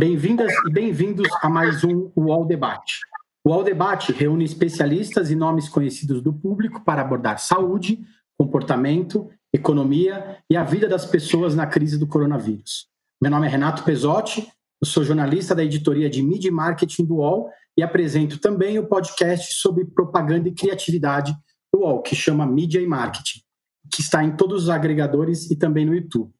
Bem-vindas e bem-vindos a mais um UOL Debate. O UOL Debate reúne especialistas e nomes conhecidos do público para abordar saúde, comportamento, economia e a vida das pessoas na crise do coronavírus. Meu nome é Renato Pesotti, eu sou jornalista da editoria de Media e Marketing do UOL e apresento também o podcast sobre propaganda e criatividade do UOL, que chama Mídia e Marketing, que está em todos os agregadores e também no YouTube.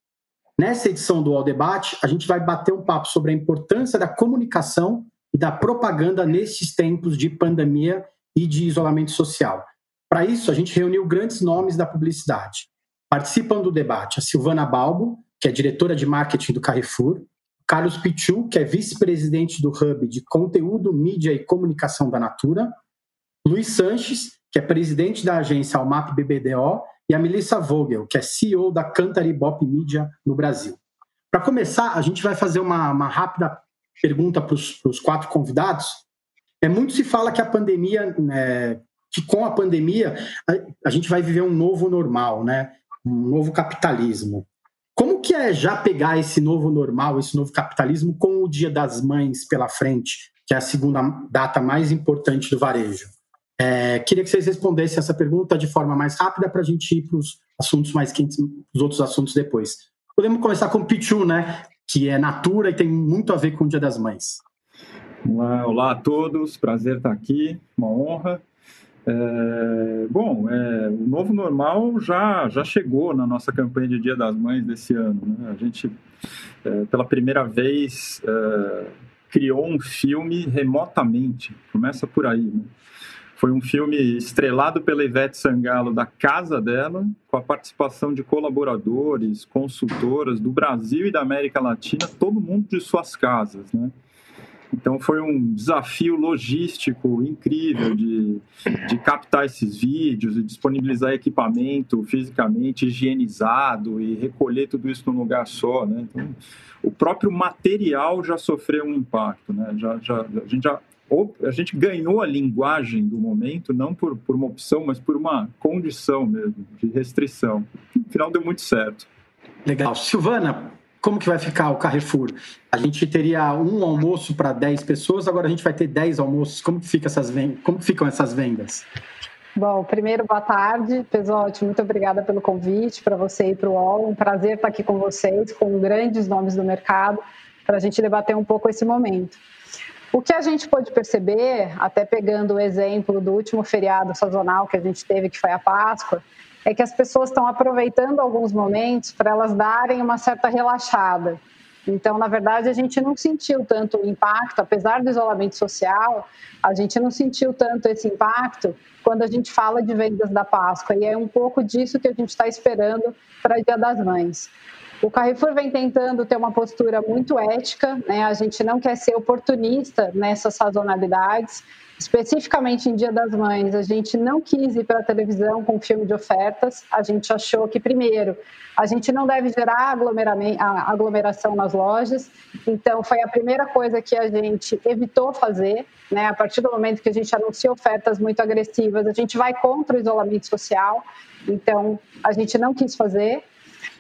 Nessa edição do All Debate, a gente vai bater um papo sobre a importância da comunicação e da propaganda nesses tempos de pandemia e de isolamento social. Para isso, a gente reuniu grandes nomes da publicidade. Participam do debate a Silvana Balbo, que é diretora de marketing do Carrefour, Carlos Pichu, que é vice-presidente do Hub de Conteúdo, Mídia e Comunicação da Natura, Luiz Sanches, que é presidente da agência Almap BBDO e a Melissa Vogel, que é CEO da Cantary Bop Media no Brasil. Para começar, a gente vai fazer uma, uma rápida pergunta para os quatro convidados. É muito se fala que a pandemia, né, que com a pandemia a, a, gente vai viver um novo normal, né, um novo capitalismo. Como que é já pegar esse novo normal, esse novo capitalismo com o Dia das Mães pela frente, que é a segunda data mais importante do varejo? É, queria que vocês respondessem essa pergunta de forma mais rápida para a gente ir para os assuntos mais quentes, os outros assuntos depois. Podemos começar com o Pichu, né? Que é Natura e tem muito a ver com o Dia das Mães. Olá, olá a todos, prazer estar aqui, uma honra. É, bom, é, o novo normal já, já chegou na nossa campanha de Dia das Mães desse ano. Né? A gente, é, pela primeira vez, é, criou um filme remotamente, começa por aí. Né? Foi um filme estrelado pela Ivete Sangalo da casa dela, com a participação de colaboradores, consultoras do Brasil e da América Latina, todo mundo de suas casas, né? Então foi um desafio logístico incrível de, de captar esses vídeos e disponibilizar equipamento fisicamente higienizado e recolher tudo isso num lugar só, né? Então, o próprio material já sofreu um impacto, né? Já, já, a gente já a gente ganhou a linguagem do momento, não por, por uma opção, mas por uma condição mesmo, de restrição. No final deu muito certo. Legal. Silvana, como que vai ficar o Carrefour? A gente teria um almoço para 10 pessoas, agora a gente vai ter 10 almoços. Como que, fica essas Como que ficam essas vendas? Bom, primeiro, boa tarde. Pesote, muito obrigada pelo convite para você e para o UOL. Um prazer estar aqui com vocês, com grandes nomes do mercado, para a gente debater um pouco esse momento. O que a gente pôde perceber, até pegando o exemplo do último feriado sazonal que a gente teve, que foi a Páscoa, é que as pessoas estão aproveitando alguns momentos para elas darem uma certa relaxada. Então, na verdade, a gente não sentiu tanto o impacto, apesar do isolamento social, a gente não sentiu tanto esse impacto quando a gente fala de vendas da Páscoa. E é um pouco disso que a gente está esperando para o Dia das Mães. O Carrefour vem tentando ter uma postura muito ética, né? a gente não quer ser oportunista nessas sazonalidades. Especificamente em Dia das Mães, a gente não quis ir para a televisão com filme de ofertas. A gente achou que, primeiro, a gente não deve gerar aglomeração nas lojas. Então, foi a primeira coisa que a gente evitou fazer. Né? A partir do momento que a gente anuncia ofertas muito agressivas, a gente vai contra o isolamento social. Então, a gente não quis fazer.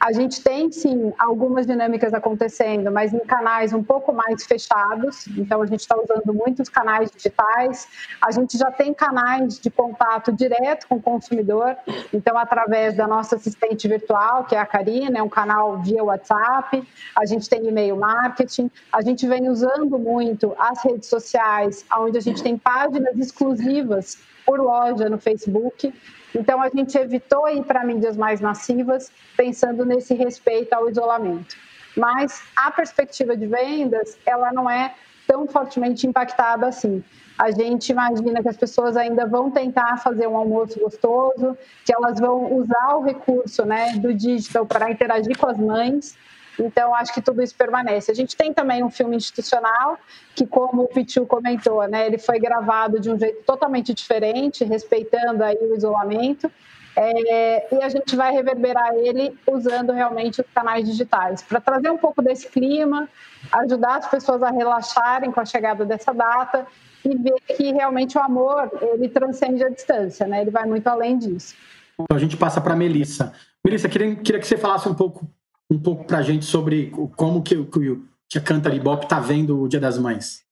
A gente tem, sim, algumas dinâmicas acontecendo, mas em canais um pouco mais fechados. Então, a gente está usando muitos canais digitais. A gente já tem canais de contato direto com o consumidor. Então, através da nossa assistente virtual, que é a Karina, é um canal via WhatsApp. A gente tem e-mail marketing. A gente vem usando muito as redes sociais, onde a gente tem páginas exclusivas por loja no Facebook. Então, a gente evitou ir para mídias mais massivas, pensando nesse respeito ao isolamento. Mas a perspectiva de vendas, ela não é tão fortemente impactada assim. A gente imagina que as pessoas ainda vão tentar fazer um almoço gostoso, que elas vão usar o recurso né, do digital para interagir com as mães, então, acho que tudo isso permanece. A gente tem também um filme institucional, que, como o Pichu comentou, né, ele foi gravado de um jeito totalmente diferente, respeitando aí o isolamento. É, e a gente vai reverberar ele usando realmente os canais digitais, para trazer um pouco desse clima, ajudar as pessoas a relaxarem com a chegada dessa data e ver que realmente o amor ele transcende a distância, né? ele vai muito além disso. Então a gente passa para a Melissa. Melissa, queria, queria que você falasse um pouco um pouco para a gente sobre como que, que, a Cantar Ibope está vendo o Dia das Mães?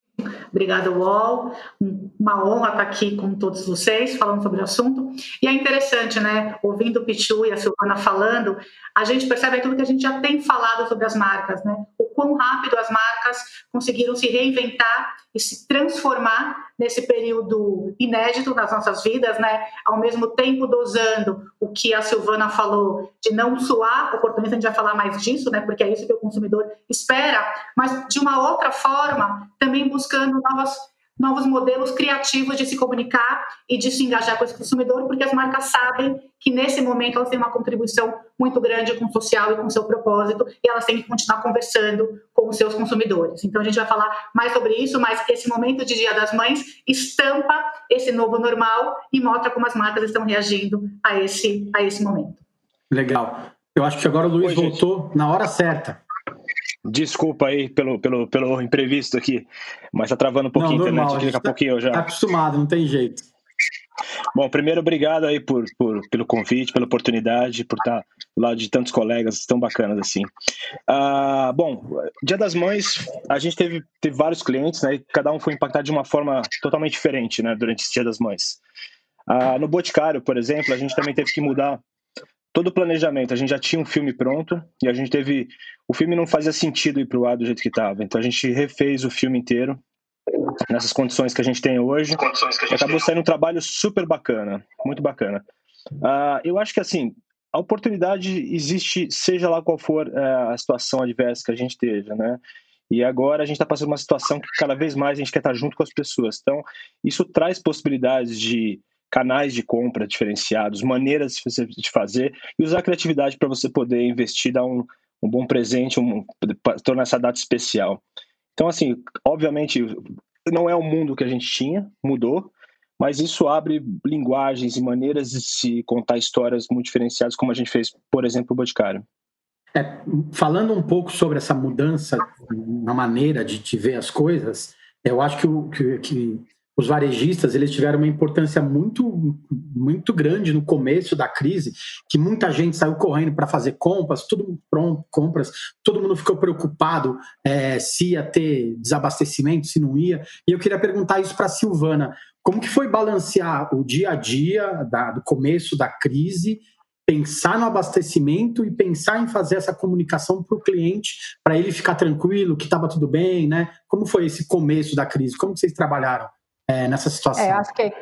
Obrigada, UOL. Uma honra estar aqui com todos vocês, falando sobre o assunto. E é interessante, né? Ouvindo o Pichu e a Silvana falando, a gente percebe aquilo que a gente já tem falado sobre as marcas, né? O quão rápido as marcas conseguiram se reinventar e se transformar nesse período inédito nas nossas vidas, né? Ao mesmo tempo dosando o que a Silvana falou de não suar oportunista, a gente vai falar mais disso, né? Porque é isso que o consumidor espera, mas de uma outra forma, também buscando novas novos modelos criativos de se comunicar e de se engajar com esse consumidor, porque as marcas sabem que nesse momento elas têm uma contribuição muito grande com o social e com o seu propósito, e elas têm que continuar conversando com os seus consumidores. Então a gente vai falar mais sobre isso, mas esse momento de Dia das Mães estampa esse novo normal e mostra como as marcas estão reagindo a esse, a esse momento. Legal. Eu acho que agora o Luiz Oi, voltou gente. na hora certa. Desculpa aí pelo, pelo, pelo imprevisto aqui, mas tá travando um pouquinho a internet. Daqui a tá, pouquinho eu já. Tá acostumado, não tem jeito. Bom, primeiro, obrigado aí por, por, pelo convite, pela oportunidade, por estar do lado de tantos colegas tão bacanas assim. Ah, bom, Dia das Mães, a gente teve, teve vários clientes, né? E cada um foi impactado de uma forma totalmente diferente, né? Durante esse Dia das Mães. Ah, no Boticário, por exemplo, a gente também teve que mudar todo o planejamento. A gente já tinha um filme pronto e a gente teve. O filme não fazia sentido ir para o ar do jeito que estava. Então a gente refez o filme inteiro nessas condições que a gente tem hoje. Gente acabou tem. saindo um trabalho super bacana, muito bacana. Uh, eu acho que assim a oportunidade existe, seja lá qual for uh, a situação adversa que a gente esteja, né? E agora a gente está passando uma situação que cada vez mais a gente quer estar junto com as pessoas. Então, isso traz possibilidades de canais de compra diferenciados, maneiras de fazer e usar a criatividade para você poder investir, dar um, um bom presente, um, tornar essa data especial. Então, assim, obviamente, não é o mundo que a gente tinha, mudou, mas isso abre linguagens e maneiras de se contar histórias muito diferenciadas, como a gente fez, por exemplo, o Boticário. É, falando um pouco sobre essa mudança na maneira de te ver as coisas, eu acho que, o, que, que os varejistas eles tiveram uma importância muito muito grande no começo da crise, que muita gente saiu correndo para fazer compras, tudo pronto, compras, todo mundo ficou preocupado é, se ia ter desabastecimento, se não ia. E eu queria perguntar isso para Silvana, como que foi balancear o dia a dia da, do começo da crise pensar no abastecimento e pensar em fazer essa comunicação para o cliente, para ele ficar tranquilo, que estava tudo bem, né? Como foi esse começo da crise? Como vocês trabalharam? É, nessa situação? É, acho que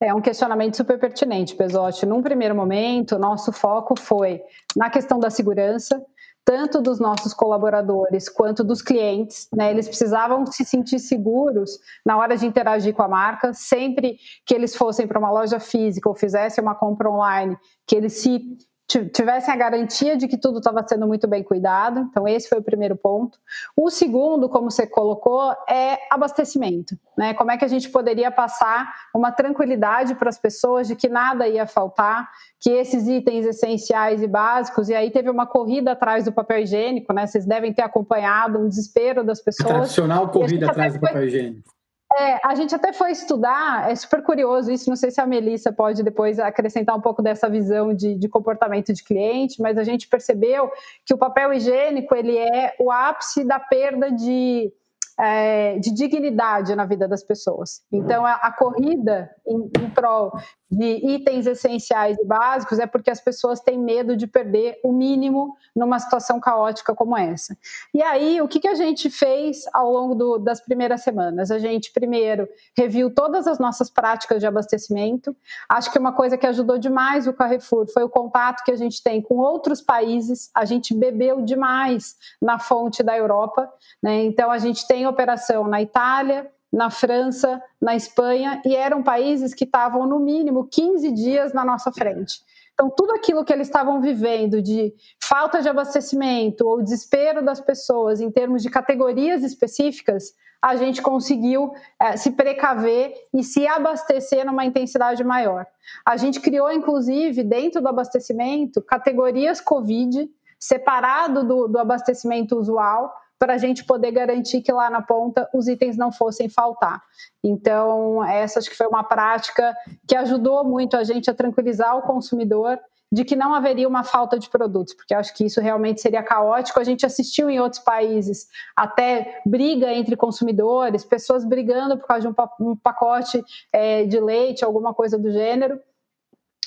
é um questionamento super pertinente, Pesotti. Num primeiro momento, nosso foco foi na questão da segurança, tanto dos nossos colaboradores quanto dos clientes. Né? Eles precisavam se sentir seguros na hora de interagir com a marca, sempre que eles fossem para uma loja física ou fizessem uma compra online, que eles se tivessem a garantia de que tudo estava sendo muito bem cuidado. Então, esse foi o primeiro ponto. O segundo, como você colocou, é abastecimento. Né? Como é que a gente poderia passar uma tranquilidade para as pessoas de que nada ia faltar, que esses itens essenciais e básicos, e aí teve uma corrida atrás do papel higiênico, né? Vocês devem ter acompanhado um desespero das pessoas. A tradicional corrida atrás do papel higiênico. É, a gente até foi estudar, é super curioso isso, não sei se a Melissa pode depois acrescentar um pouco dessa visão de, de, comportamento de cliente, mas a gente percebeu que o papel higiênico ele é o ápice da perda de é, de dignidade na vida das pessoas. Então, a, a corrida em, em, prol de itens essenciais e básicos é porque as pessoas têm medo de perder o mínimo numa situação caótica como essa. E aí, o que, que a gente fez ao longo do, das primeiras semanas? A gente, primeiro, reviu todas as nossas práticas de abastecimento. Acho que uma coisa que ajudou demais o Carrefour foi o contato que a gente tem com outros países. A gente bebeu demais na fonte da Europa. Né? Então, a gente tem operação na Itália, na França, na Espanha, e eram países que estavam, no mínimo, 15 dias na nossa frente. Então, tudo aquilo que eles estavam vivendo de falta de abastecimento ou desespero das pessoas em termos de categorias específicas, a gente conseguiu é, se precaver e se abastecer numa intensidade maior. A gente criou, inclusive, dentro do abastecimento, categorias Covid, separado do, do abastecimento usual, para a gente poder garantir que lá na ponta os itens não fossem faltar. Então, essa acho que foi uma prática que ajudou muito a gente a tranquilizar o consumidor de que não haveria uma falta de produtos, porque acho que isso realmente seria caótico. A gente assistiu em outros países até briga entre consumidores, pessoas brigando por causa de um pacote é, de leite, alguma coisa do gênero.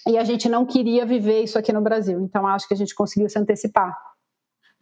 E a gente não queria viver isso aqui no Brasil. Então, acho que a gente conseguiu se antecipar.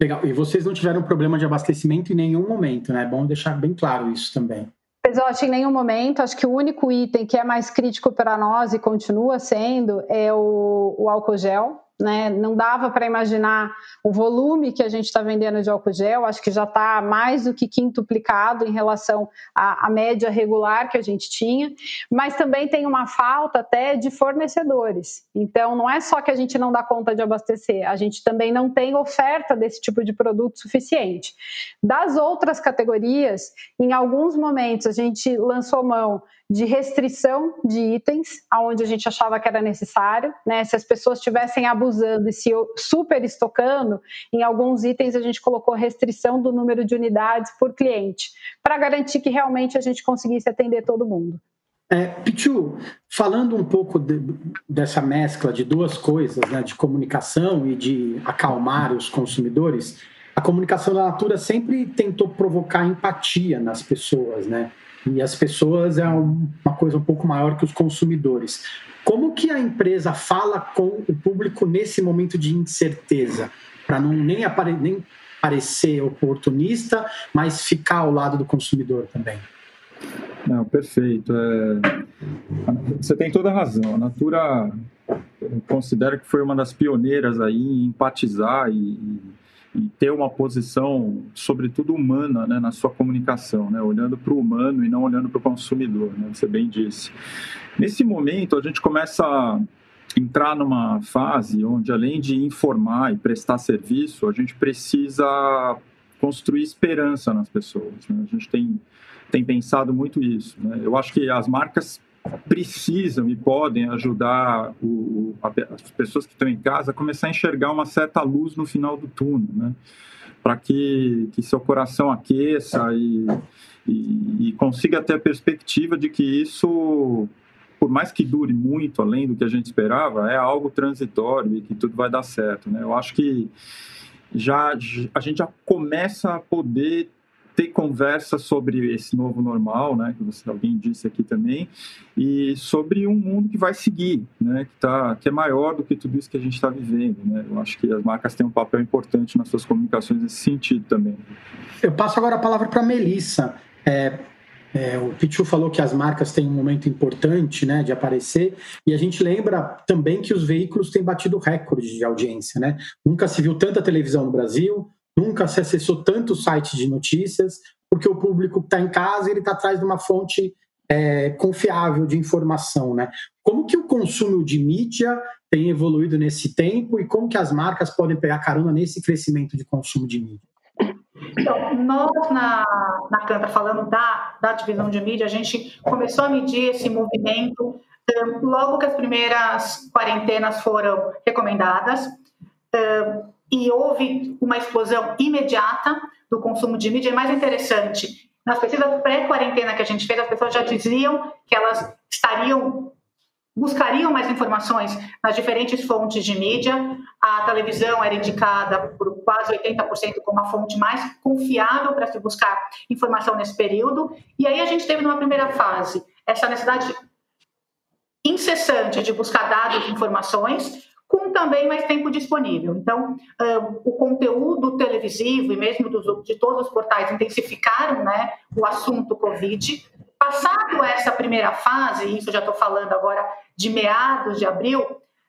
Legal. E vocês não tiveram problema de abastecimento em nenhum momento, né? É bom deixar bem claro isso também. Pesote, em nenhum momento. Acho que o único item que é mais crítico para nós e continua sendo é o, o álcool gel né? Não dava para imaginar o volume que a gente está vendendo de álcool gel, acho que já está mais do que quintuplicado em relação à, à, média regular que a gente tinha, mas também tem uma falta até de fornecedores. Então, não é só que a gente não dá conta de abastecer, a gente também não tem oferta desse tipo de produto suficiente. Das outras categorias, em alguns momentos a gente lançou mão de restrição de itens, aonde a gente achava que era necessário, né? Se as pessoas estivessem abusando e se super estocando, em alguns itens a gente colocou restrição do número de unidades por cliente, para garantir que realmente a gente conseguisse atender todo mundo. É, Pichu, falando um pouco de, dessa mescla de duas coisas, né, de comunicação e de acalmar os consumidores, a comunicação da Natura sempre tentou provocar empatia nas pessoas, né? E as pessoas é uma coisa um pouco maior que os consumidores. Como que a empresa fala com o público nesse momento de incerteza? Para não nem, apare, nem parecer oportunista, mas ficar ao lado do consumidor também. Não, perfeito. É... Você tem toda a razão. A Natura considera que foi uma das pioneiras aí em empatizar e e ter uma posição, sobretudo humana, né, na sua comunicação, né, olhando para o humano e não olhando para o consumidor, né, você bem disse. Nesse momento, a gente começa a entrar numa fase onde, além de informar e prestar serviço, a gente precisa construir esperança nas pessoas. Né? A gente tem, tem pensado muito isso. Né? Eu acho que as marcas precisam e podem ajudar o, as pessoas que estão em casa a começar a enxergar uma certa luz no final do túnel, né? Para que, que seu coração aqueça e, e, e consiga ter a perspectiva de que isso, por mais que dure muito além do que a gente esperava, é algo transitório e que tudo vai dar certo, né? Eu acho que já a gente já começa a poder ter conversa sobre esse novo normal, né, que você, alguém disse aqui também, e sobre um mundo que vai seguir, né, que, tá, que é maior do que tudo isso que a gente está vivendo. Né? Eu acho que as marcas têm um papel importante nas suas comunicações nesse sentido também. Eu passo agora a palavra para a Melissa. É, é, o Pichu falou que as marcas têm um momento importante né, de aparecer, e a gente lembra também que os veículos têm batido recorde de audiência. Né? Nunca se viu tanta televisão no Brasil, Nunca se acessou tanto site de notícias, porque o público está em casa ele está atrás de uma fonte é, confiável de informação, né? Como que o consumo de mídia tem evoluído nesse tempo e como que as marcas podem pegar carona nesse crescimento de consumo de mídia? Então, nós na, na Canta, falando da, da divisão de mídia, a gente começou a medir esse movimento logo que as primeiras quarentenas foram recomendadas. E houve uma explosão imediata do consumo de mídia. E mais interessante, nas pesquisas pré-quarentena que a gente fez, as pessoas já diziam que elas estariam buscariam mais informações nas diferentes fontes de mídia. A televisão era indicada por quase 80% como a fonte mais confiável para se buscar informação nesse período. E aí a gente teve numa primeira fase essa necessidade incessante de buscar dados e informações também mais tempo disponível. Então, o conteúdo televisivo e mesmo dos, de todos os portais intensificaram né, o assunto Covid. Passado essa primeira fase, isso já estou falando agora de meados de abril,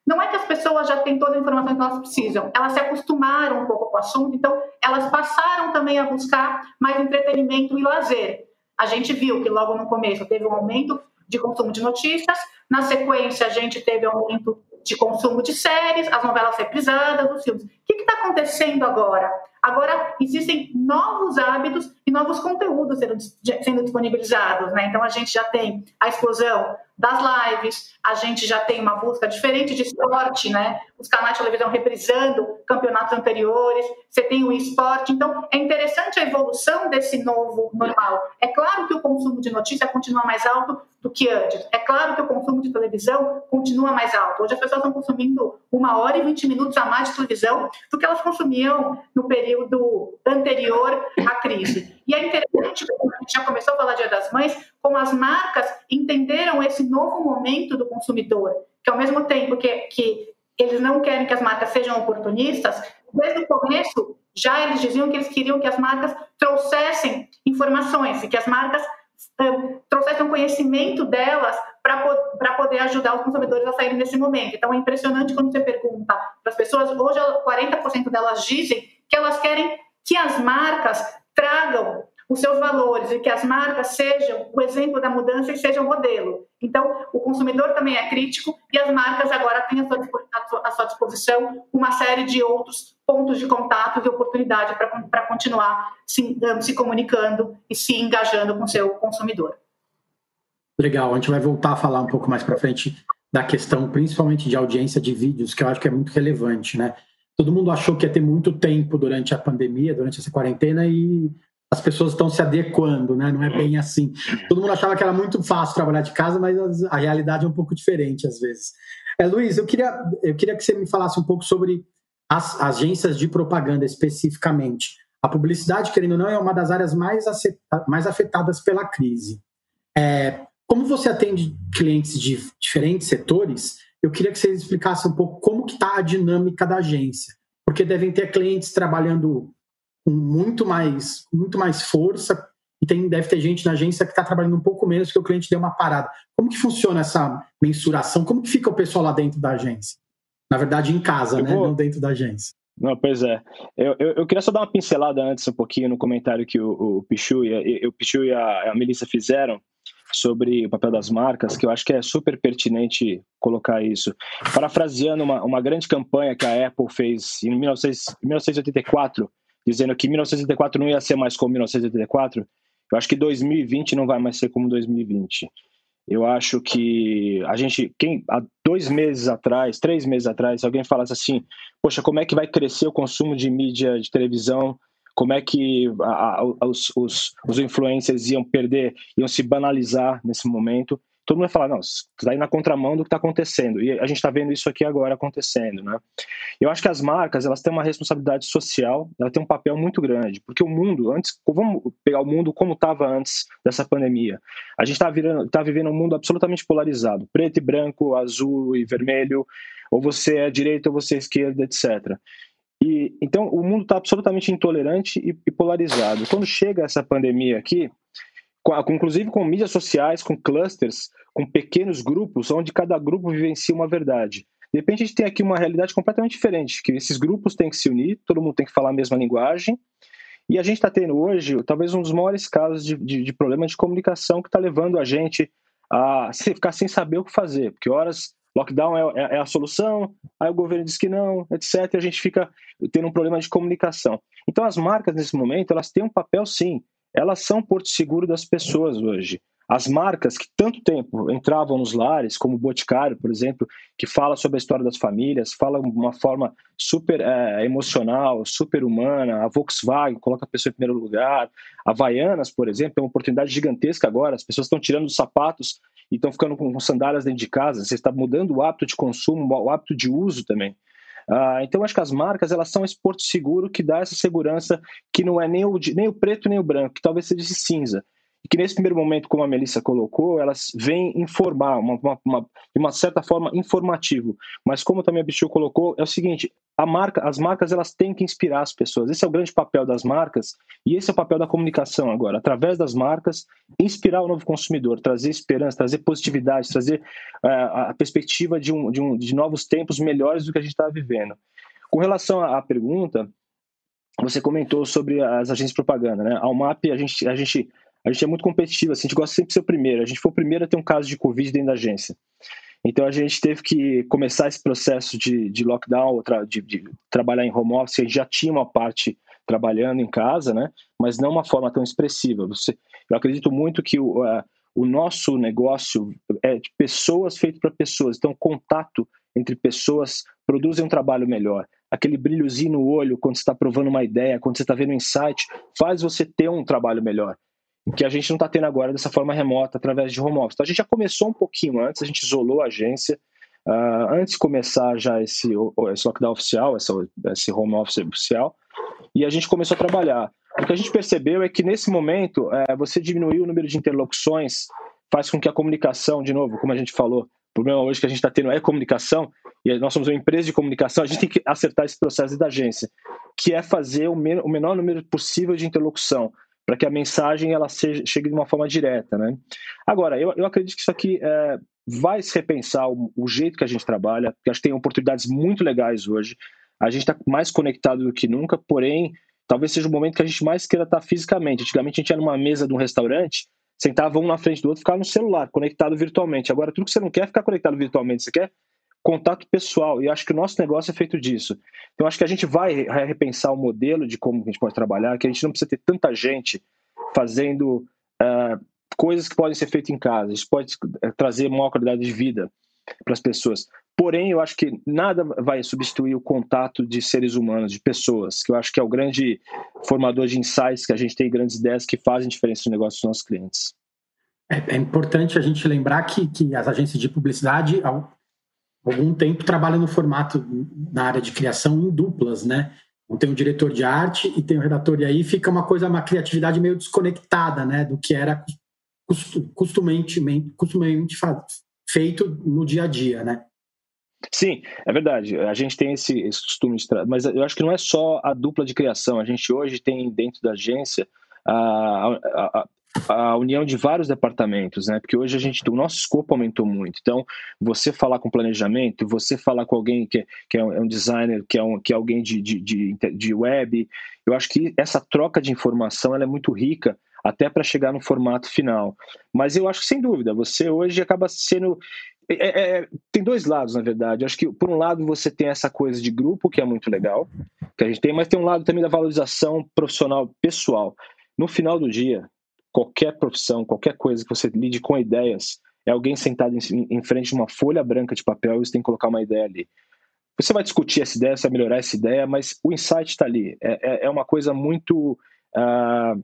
não é que as pessoas já têm todas as informações que elas precisam, elas se acostumaram um pouco com o assunto, então elas passaram também a buscar mais entretenimento e lazer. A gente viu que logo no começo teve um aumento de consumo de notícias, na sequência a gente teve aumento de consumo de séries, as novelas reprisadas, os filmes. O que está acontecendo agora? Agora existem novos hábitos e novos conteúdos sendo, sendo disponibilizados. Né? Então a gente já tem a explosão das lives, a gente já tem uma busca diferente de esporte, né? Os canais de televisão reprisando campeonatos anteriores, você tem o esporte. Então, é interessante a evolução desse novo normal. É claro que o consumo de notícia continua mais alto do que antes. É claro que o consumo de televisão continua mais alto. Hoje as pessoas estão consumindo uma hora e vinte minutos a mais de televisão do que elas consumiam no período anterior à crise. E é interessante, a gente já começou a falar Dia das Mães, como as marcas entenderam esse novo momento do consumidor, que ao mesmo tempo que, que eles não querem que as marcas sejam oportunistas, desde o começo já eles diziam que eles queriam que as marcas trouxessem informações e que as marcas uh, trouxessem conhecimento delas para poder ajudar os consumidores a saírem desse momento. Então é impressionante quando você pergunta para as pessoas, hoje 40% delas dizem que elas querem que as marcas tragam os seus valores e que as marcas sejam o exemplo da mudança e sejam modelo. Então, o consumidor também é crítico e as marcas agora têm à sua disposição uma série de outros pontos de contato e oportunidade para continuar se, se comunicando e se engajando com o seu consumidor. Legal, a gente vai voltar a falar um pouco mais para frente da questão, principalmente de audiência de vídeos, que eu acho que é muito relevante, né? Todo mundo achou que ia ter muito tempo durante a pandemia, durante essa quarentena, e as pessoas estão se adequando, né? Não é bem assim. Todo mundo achava que era muito fácil trabalhar de casa, mas a realidade é um pouco diferente às vezes. É, Luiz, eu queria, eu queria que você me falasse um pouco sobre as agências de propaganda especificamente. A publicidade, querendo ou não, é uma das áreas mais, mais afetadas pela crise. É, como você atende clientes de diferentes setores, eu queria que você explicasse um pouco como que está a dinâmica da agência. Porque devem ter clientes trabalhando com muito mais, muito mais força e tem, deve ter gente na agência que está trabalhando um pouco menos que o cliente deu uma parada. Como que funciona essa mensuração? Como que fica o pessoal lá dentro da agência? Na verdade, em casa, né? Não dentro da agência. Não, pois é. Eu, eu, eu, queria só dar uma pincelada antes um pouquinho no comentário que o, o Pichu, e, o Pichu e a, a Melissa fizeram sobre o papel das marcas, que eu acho que é super pertinente colocar isso. Parafraseando uma, uma grande campanha que a Apple fez em 1984, dizendo que 1984 não ia ser mais como 1984, eu acho que 2020 não vai mais ser como 2020. Eu acho que a gente, quem há dois meses atrás, três meses atrás, alguém falasse assim, poxa, como é que vai crescer o consumo de mídia de televisão? Como é que a, a, os, os, os influencers iam perder, iam se banalizar nesse momento? todo mundo vai falar, não, está aí na contramão do que está acontecendo. E a gente está vendo isso aqui agora acontecendo, né? Eu acho que as marcas, elas têm uma responsabilidade social, ela tem um papel muito grande, porque o mundo, antes, vamos pegar o mundo como estava antes dessa pandemia. A gente está tá vivendo um mundo absolutamente polarizado, preto e branco, azul e vermelho, ou você é direita ou você é esquerda, etc. E, então, o mundo está absolutamente intolerante e, e polarizado. Quando chega essa pandemia aqui, inclusive com mídias sociais, com clusters, com pequenos grupos, onde cada grupo vivencia uma verdade. De repente, a gente tem aqui uma realidade completamente diferente, que esses grupos têm que se unir, todo mundo tem que falar a mesma linguagem, e a gente está tendo hoje, talvez, um dos maiores casos de, de, de problema de comunicação que está levando a gente a ficar sem saber o que fazer, porque horas lockdown é, é, é, a solução, aí o governo diz que não, etc. E a gente fica tendo um problema de comunicação. Então, as marcas, nesse momento, elas têm um papel, sim, elas são porto seguro das pessoas hoje. As marcas que tanto tempo entravam nos lares, como o Boticário, por exemplo, que fala sobre a história das famílias, fala de uma forma super é, emocional, super humana. A Volkswagen coloca a pessoa em primeiro lugar. A Havaianas, por exemplo, é uma oportunidade gigantesca agora. As pessoas estão tirando os sapatos e estão ficando com sandálias dentro de casa. Você está mudando o hábito de consumo, o hábito de uso também. Uh, então, acho que as marcas elas são esse porto seguro que dá essa segurança que não é nem o, nem o preto nem o branco, que talvez seja esse cinza. Que nesse primeiro momento, como a Melissa colocou, elas vêm informar, uma, uma, uma, de uma certa forma informativo. Mas como também a Bichu colocou, é o seguinte, a marca, as marcas elas têm que inspirar as pessoas. Esse é o grande papel das marcas e esse é o papel da comunicação agora. Através das marcas, inspirar o novo consumidor, trazer esperança, trazer positividade, trazer uh, a perspectiva de, um, de, um, de novos tempos melhores do que a gente está vivendo. Com relação à pergunta, você comentou sobre as agências de propaganda, né? A UMAP, a gente, a gente, a gente é muito competitivo, assim, a gente gosta sempre de ser o primeiro. A gente foi o primeiro a ter um caso de Covid dentro da agência. Então a gente teve que começar esse processo de, de lockdown, de, de, trabalhar em home office. A gente já tinha uma parte trabalhando em casa, né? Mas não uma forma tão expressiva. Você, eu acredito muito que o, o nosso negócio é de pessoas feito para pessoas. Então contato entre pessoas produzem um trabalho melhor. Aquele brilhozinho no olho quando você está provando uma ideia, quando você está vendo um insight, faz você ter um trabalho melhor. Que a gente não está tendo agora dessa forma remota, através de home office. Então, a gente já começou um pouquinho antes, a gente isolou a agência, uh, antes de começar já esse, esse lockdown oficial, essa, esse home office oficial, e a gente começou a trabalhar. O que a gente percebeu é que, nesse momento, é, você diminuiu o número de interlocuções, faz com que a comunicação, de novo, como a gente falou, o problema hoje que a gente está tendo é comunicação, e nós somos uma empresa de comunicação, a gente tem que acertar esse processo da agência, que é fazer o, men o menor número possível de interlocução, para que a mensagem ela seja, chegue de uma forma direta. Né? Agora, eu, eu acredito que isso aqui é, vai se repensar o, o, jeito que a gente trabalha, porque acho que tem oportunidades muito legais hoje. A gente está mais conectado do que nunca, porém, talvez seja o momento que a gente mais queira estar fisicamente. Antigamente a gente ia numa mesa de um restaurante, sentava um na frente do outro, ficava no celular, conectado virtualmente. Agora, tudo que você não quer é ficar conectado virtualmente, você quer contato pessoal. E acho que o nosso negócio é feito disso. Então, acho que a gente vai repensar o modelo de como a gente pode trabalhar, que a gente não precisa ter tanta gente fazendo uh, coisas que podem ser feitas em casa. Isso pode eh, trazer maior qualidade de vida para as pessoas. Porém, eu acho que nada vai substituir o contato de seres humanos, de pessoas, que eu acho que é o grande formador de insights, que a gente tem grandes ideias que fazem diferença no negócio dos nossos clientes. É, é importante a gente lembrar que, que as agências de publicidade, algum tempo trabalha no formato na área de criação em duplas, né? Então, tem um diretor de arte e tem um redator, e aí fica uma coisa, uma criatividade meio desconectada, né? Do que era costumemente, feito no dia a dia, né? Sim, é verdade. A gente tem esse, esse costume de mas eu acho que não é só a dupla de criação. A gente hoje tem dentro da agência a, a, a união de vários departamentos, né? Porque hoje a gente, o nosso escopo aumentou muito. Então, você falar com planejamento, você falar com alguém que, que é um é designer, que é, um, que é alguém de, de, de, de web, eu acho que essa troca de informação ela é muito rica até para chegar no formato final. Mas eu acho que, sem dúvida, você hoje acaba sendo. É, é, é, tem dois lados, na verdade. Eu acho que, por um lado, você tem essa coisa de grupo, que é muito legal, que a gente tem, mas tem um lado também da valorização profissional pessoal. No final do dia, qualquer profissão, qualquer coisa que você lide com ideias, é alguém sentado em, em frente de uma folha branca de papel e você tem que colocar uma ideia ali. Você vai discutir essa ideia, você vai melhorar essa ideia, mas o insight está ali. É, é, é, uma coisa muito uh,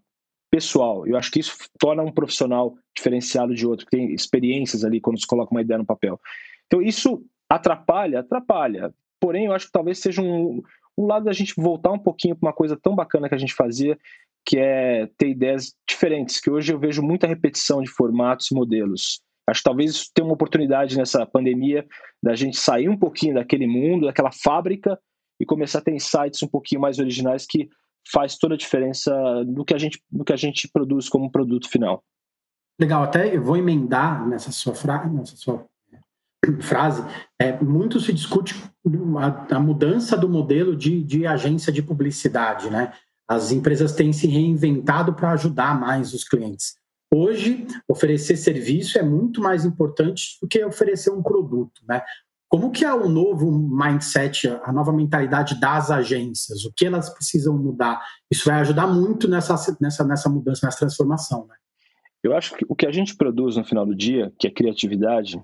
pessoal. Eu acho que isso torna um profissional diferenciado de outro, que tem experiências ali quando se coloca uma ideia no papel. Então, isso atrapalha? Atrapalha. Porém, eu acho que talvez seja um, um lado da gente voltar um pouquinho para uma coisa tão bacana que a gente fazia, que é ter ideias diferentes, que hoje eu vejo muita repetição de formatos e modelos. Acho que talvez tenha uma oportunidade nessa pandemia da gente sair um pouquinho daquele mundo, daquela fábrica e começar a ter insights um pouquinho mais originais que faz toda a diferença no que a gente, no que a gente produz como produto final. Legal, até eu vou emendar nessa sua, fra nessa sua frase. É, muito se discute a, a mudança do modelo de, de agência de publicidade, né? As empresas têm se reinventado para ajudar mais os clientes. Hoje, oferecer serviço é muito mais importante do que oferecer um produto, né? Como que é o novo mindset, a nova mentalidade das agências? O que elas precisam mudar? Isso vai ajudar muito nessa, nessa, nessa mudança, nessa transformação, né? Eu acho que o que a gente produz no final do dia, que é criatividade,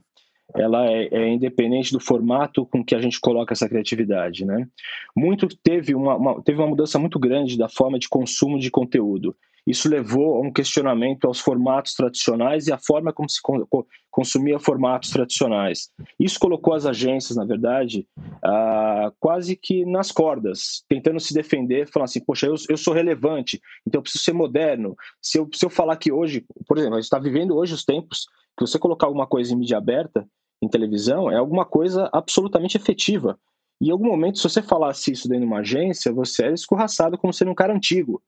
ela é, é, independente do formato com que a gente coloca essa criatividade, né? Muito teve uma, uma, teve uma mudança muito grande da forma de consumo de conteúdo. Isso levou a um questionamento aos formatos tradicionais e a forma como se consumia formatos tradicionais. Isso colocou as agências, na verdade, quase que nas cordas, tentando se defender, falando assim: poxa, eu, eu sou relevante, então eu preciso ser moderno. Se eu, se eu falar que hoje, por exemplo, a gente está vivendo hoje os tempos que você colocar alguma coisa em mídia aberta, em televisão é alguma coisa absolutamente efetiva. E em algum momento, se você falasse isso dentro de uma agência, você é escorraçado como sendo um cara antigo.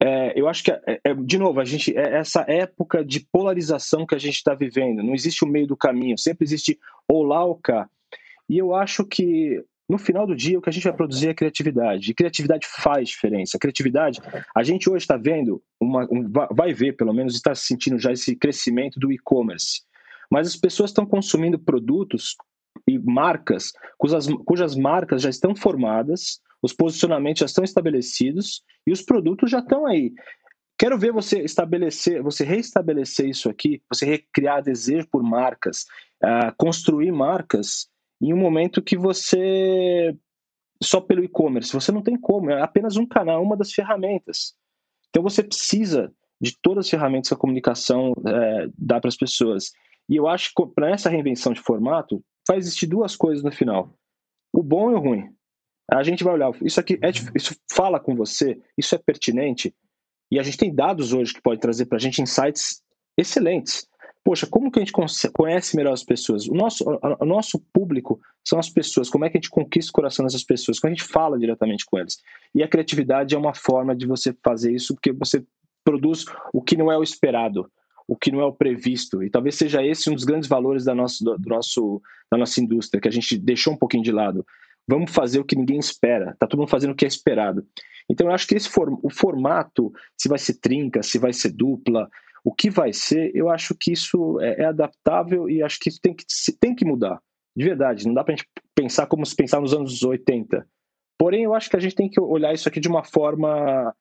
É, eu acho que, é, é, de novo, a gente é essa época de polarização que a gente está vivendo. Não existe o meio do caminho, sempre existe ou lá ou cá. E eu acho que no final do dia o que a gente vai produzir é criatividade. E criatividade faz diferença. A criatividade, a gente hoje está vendo, uma, um, vai ver pelo menos, está sentindo já esse crescimento do e-commerce mas as pessoas estão consumindo produtos e marcas cujas, cujas marcas já estão formadas, os posicionamentos já estão estabelecidos e os produtos já estão aí. Quero ver você estabelecer, você reestabelecer isso aqui, você recriar desejo por marcas, uh, construir marcas em um momento que você só pelo e-commerce, você não tem como, é apenas um canal, uma das ferramentas. Então você precisa de todas as ferramentas que a comunicação é, dá para as pessoas. E eu acho que para essa reinvenção de formato, vai existir duas coisas no final: o bom e o ruim. A gente vai olhar, isso aqui é, isso fala com você, isso é pertinente, e a gente tem dados hoje que pode trazer para a gente insights excelentes. Poxa, como que a gente conhece melhor as pessoas? O nosso, o nosso público são as pessoas. Como é que a gente conquista o coração dessas pessoas? Como a gente fala diretamente com eles? E a criatividade é uma forma de você fazer isso, porque você produz o que não é o esperado, o que não é o previsto. E talvez seja esse um dos grandes valores da nossa, do, nosso, da nossa indústria, que a gente deixou um pouquinho de lado. Vamos fazer o que ninguém espera. Está todo mundo fazendo o que é esperado. Então, eu acho que esse for, o formato, se vai ser trinca, se vai ser dupla, o que vai ser, eu acho que isso é, é adaptável e acho que isso tem que, tem que mudar. De verdade, não dá para a gente pensar como se pensar nos anos 80. Porém, eu acho que a gente tem que olhar isso aqui de uma forma.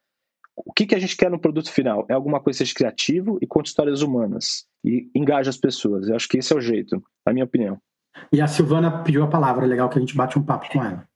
O que, que a gente quer no produto final? É alguma coisa que seja criativo e conte histórias humanas e engaja as pessoas. Eu acho que esse é o jeito, na minha opinião. E a Silvana pediu a palavra, legal que a gente bate um papo com ela.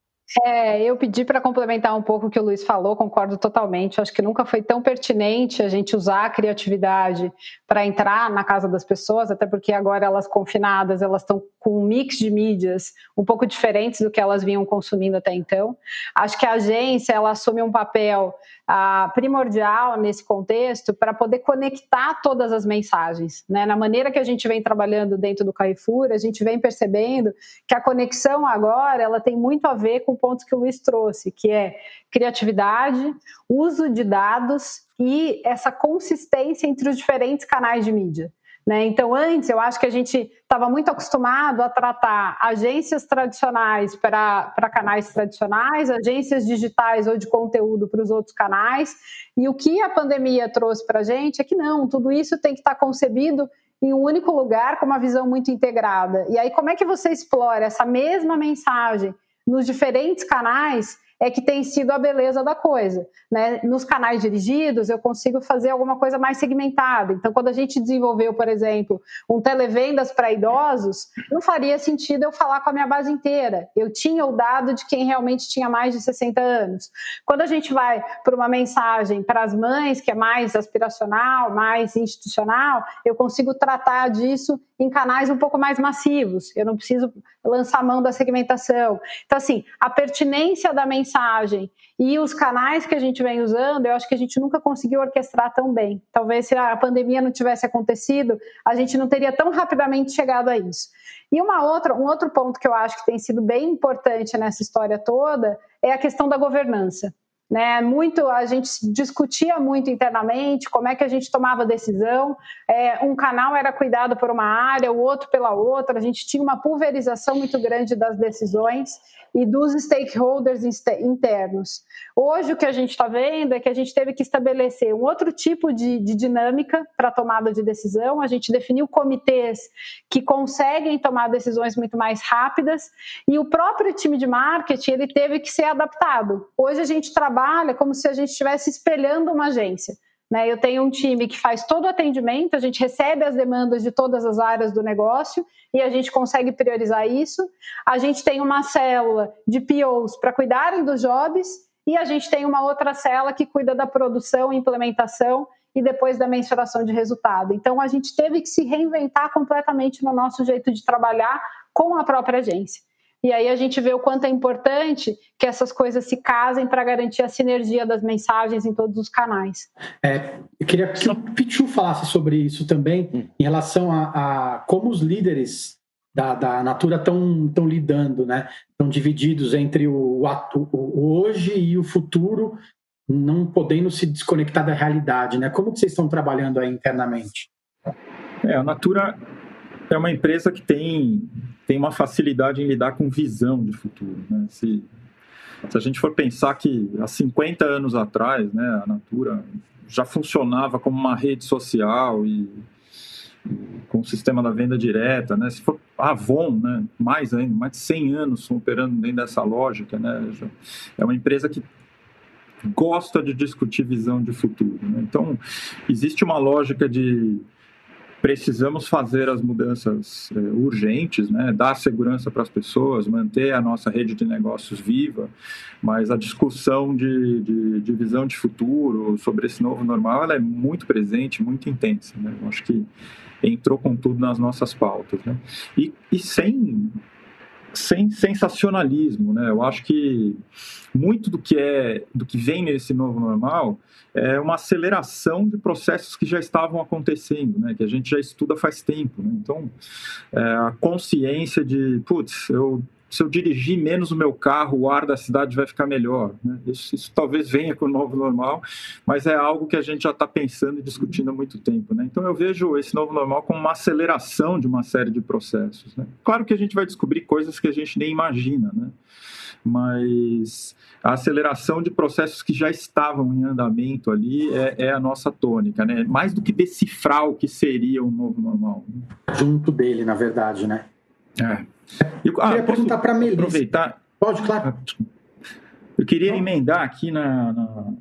É, eu pedi para complementar um pouco o que o Luiz falou, concordo totalmente. Acho que nunca foi tão pertinente a gente usar a criatividade para entrar na casa das pessoas, até porque agora elas confinadas, elas estão com um mix de mídias um pouco diferentes do que elas vinham consumindo até então. Acho que a agência ela assume um papel ah, primordial nesse contexto para poder conectar todas as mensagens. Né? Na maneira que a gente vem trabalhando dentro do Carrefour, a gente vem percebendo que a conexão agora ela tem muito a ver com pontos que o Luiz trouxe, que é criatividade, uso de dados e essa consistência entre os diferentes canais de mídia. Né? Então, antes, eu acho que a gente estava muito acostumado a tratar agências tradicionais para canais tradicionais, agências digitais ou de conteúdo para os outros canais. E o que a pandemia trouxe para a gente é que não, tudo isso tem que estar tá concebido em um único lugar com uma visão muito integrada. E aí, como é que você explora essa mesma mensagem nos diferentes canais é que tem sido a beleza da coisa. Né? Nos canais dirigidos, eu consigo fazer alguma coisa mais segmentada. Então, quando a gente desenvolveu, por exemplo, um televendas para idosos, não faria sentido eu falar com a minha base inteira. Eu tinha o dado de quem realmente tinha mais de 60 anos. Quando a gente vai para uma mensagem para as mães, que é mais aspiracional, mais institucional, eu consigo tratar disso em canais um pouco mais massivos. Eu não preciso lançar mão da segmentação. Então, assim, a pertinência da mensagem e os canais que a gente vem usando, eu acho que a gente nunca conseguiu orquestrar tão bem. Talvez se a pandemia não tivesse acontecido, a gente não teria tão rapidamente chegado a isso. E uma outra, um outro ponto que eu acho que tem sido bem importante nessa história toda é a questão da governança. Né, muito a gente discutia muito internamente como é que a gente tomava decisão. É, um canal era cuidado por uma área, o outro pela outra. A gente tinha uma pulverização muito grande das decisões e dos stakeholders internos. Hoje, o que a gente está vendo é que a gente teve que estabelecer um outro tipo de, de dinâmica para tomada de decisão. A gente definiu comitês que conseguem tomar decisões muito mais rápidas e o próprio time de marketing ele teve que ser adaptado. Hoje a gente trabalha como se a gente estivesse espelhando uma agência. Né? Eu tenho um time que faz todo o atendimento, a gente recebe as demandas de todas as áreas do negócio e a gente consegue priorizar isso. A gente tem uma célula de POs para cuidarem dos jobs e a gente tem uma outra célula que cuida da produção, implementação e depois da mensuração de resultado. Então a gente teve que se reinventar completamente no nosso jeito de trabalhar com a própria agência. E aí a gente vê o quanto é importante que essas coisas se casem para garantir a sinergia das mensagens em todos os canais. É, eu queria que o Pichu falasse sobre isso também, hum. em relação a, a como os líderes da, da Natura estão lidando, né? Estão divididos entre o, o, o, hoje e o futuro, não podendo se desconectar da realidade, né? Como que vocês estão trabalhando aí internamente? É, a Natura é uma empresa que tem, tem uma facilidade em lidar com visão de futuro. Né? Se, se a gente for pensar que há 50 anos atrás, né, a Natura já funcionava como uma rede social e, com o sistema da venda direta, né? Se for Avon, né, mais ainda, mais de 100 anos operando dentro dessa lógica, né? É uma empresa que gosta de discutir visão de futuro. Né? Então, existe uma lógica de precisamos fazer as mudanças é, urgentes, né? dar segurança para as pessoas, manter a nossa rede de negócios viva, mas a discussão de, de, de visão de futuro sobre esse novo normal ela é muito presente, muito intensa. Né? Eu acho que entrou com tudo nas nossas pautas. Né? E, e sem sem sensacionalismo, né? Eu acho que muito do que é do que vem nesse novo normal é uma aceleração de processos que já estavam acontecendo, né? Que a gente já estuda faz tempo. Né? Então, é, a consciência de, putz, eu se eu dirigir menos o meu carro, o ar da cidade vai ficar melhor. Né? Isso, isso, talvez venha com o novo normal, mas é algo que a gente já está pensando e discutindo há muito tempo. Né? Então eu vejo esse novo normal como uma aceleração de uma série de processos. Né? Claro que a gente vai descobrir coisas que a gente nem imagina, né? mas a aceleração de processos que já estavam em andamento ali é, é, a nossa tônica, né? Mais do que decifrar o que seria o novo normal. Junto dele, na verdade, né? É. Eu, ah, queria perguntar para a Melissa. Aproveitar. Pode, claro. Ah, eu queria emendar aqui na, na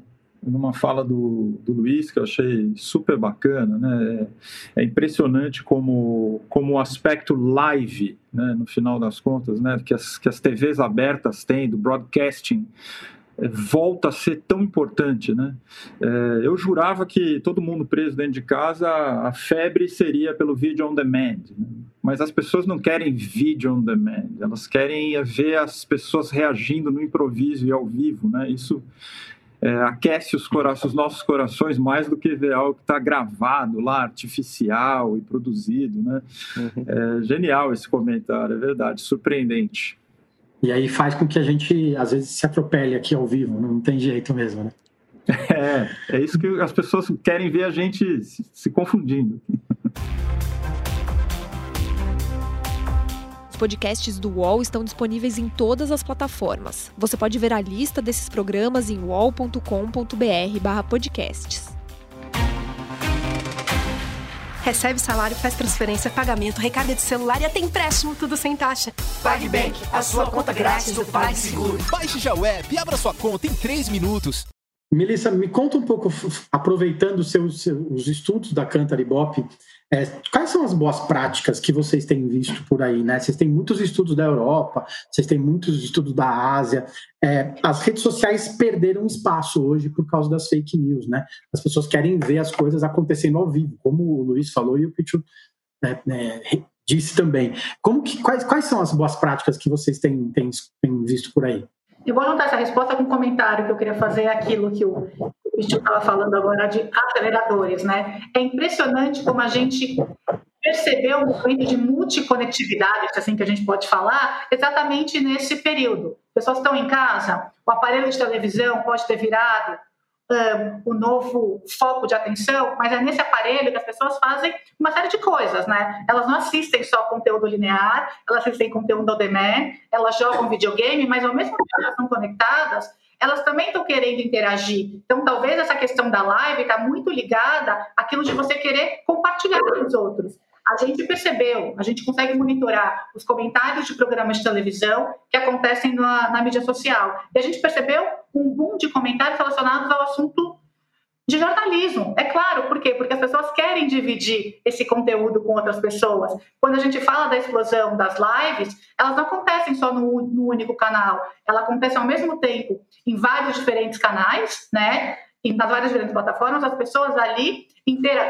numa fala do, do Luiz que eu achei super bacana, né? É, é impressionante como, como o aspecto live, né, no final das contas, né, que as, que as TVs abertas têm, do broadcasting, volta a ser tão importante, né? É, eu jurava que todo mundo preso dentro de casa, a febre seria pelo vídeo on demand, né? mas as pessoas não querem vídeo on demand, elas querem ver as pessoas reagindo no improviso e ao vivo, né? Isso é, aquece os, os, nossos corações mais do que ver algo que está gravado lá, artificial e produzido, né? Uhum. É genial esse comentário, é verdade, surpreendente. E aí faz com que a gente, às vezes, se atropele aqui ao vivo, não tem jeito mesmo, né? É, é isso que as pessoas querem ver a gente se, se confundindo. Os podcasts do UOL estão disponíveis em todas as plataformas. Você pode ver a lista desses programas em uol.com.br/podcasts. Recebe salário, faz transferência, pagamento, recarga de celular e até empréstimo, tudo sem taxa. PagBank, a sua conta grátis do PagSeguro. Baixe já o app e abra sua conta em 3 minutos. Melissa, me conta um pouco, aproveitando os seus, os estudos da Cantar Ibope, é, quais são as boas práticas que vocês têm visto por aí? Né? Vocês têm muitos estudos da Europa, vocês têm muitos estudos da Ásia. É, as redes sociais perderam espaço hoje por causa das fake news. Né? As pessoas querem ver as coisas acontecendo ao vivo, como o Luiz falou e o Pichu né, né, disse também. Como que, quais, quais são as boas práticas que vocês têm, têm, têm visto por aí? Eu vou anotar essa resposta com um comentário que eu queria fazer aquilo que o Cristian estava falando agora de aceleradores, né? É impressionante como a gente percebeu o movimento de multiconectividade, é assim que a gente pode falar, exatamente nesse período. Pessoas estão em casa, o aparelho de televisão pode ter virado um, o novo foco de atenção, mas é nesse aparelho que as pessoas fazem uma série de coisas, né? Elas não assistem só conteúdo linear, elas assistem conteúdo on demand, elas jogam videogame, mas ao mesmo tempo que elas estão conectadas, elas também estão querendo interagir. Então, talvez essa questão da live está muito ligada àquilo de você querer compartilhar com os outros a gente percebeu, a gente consegue monitorar os comentários de programas de televisão que acontecem na, na mídia social. E a gente percebeu um boom de comentários relacionados ao assunto de jornalismo. É claro, por quê? Porque as pessoas querem dividir esse conteúdo com outras pessoas. Quando a gente fala da explosão das lives, elas não acontecem só no, no único canal, ela acontece ao mesmo tempo em vários diferentes canais, né? Nas várias diferentes plataformas, as pessoas ali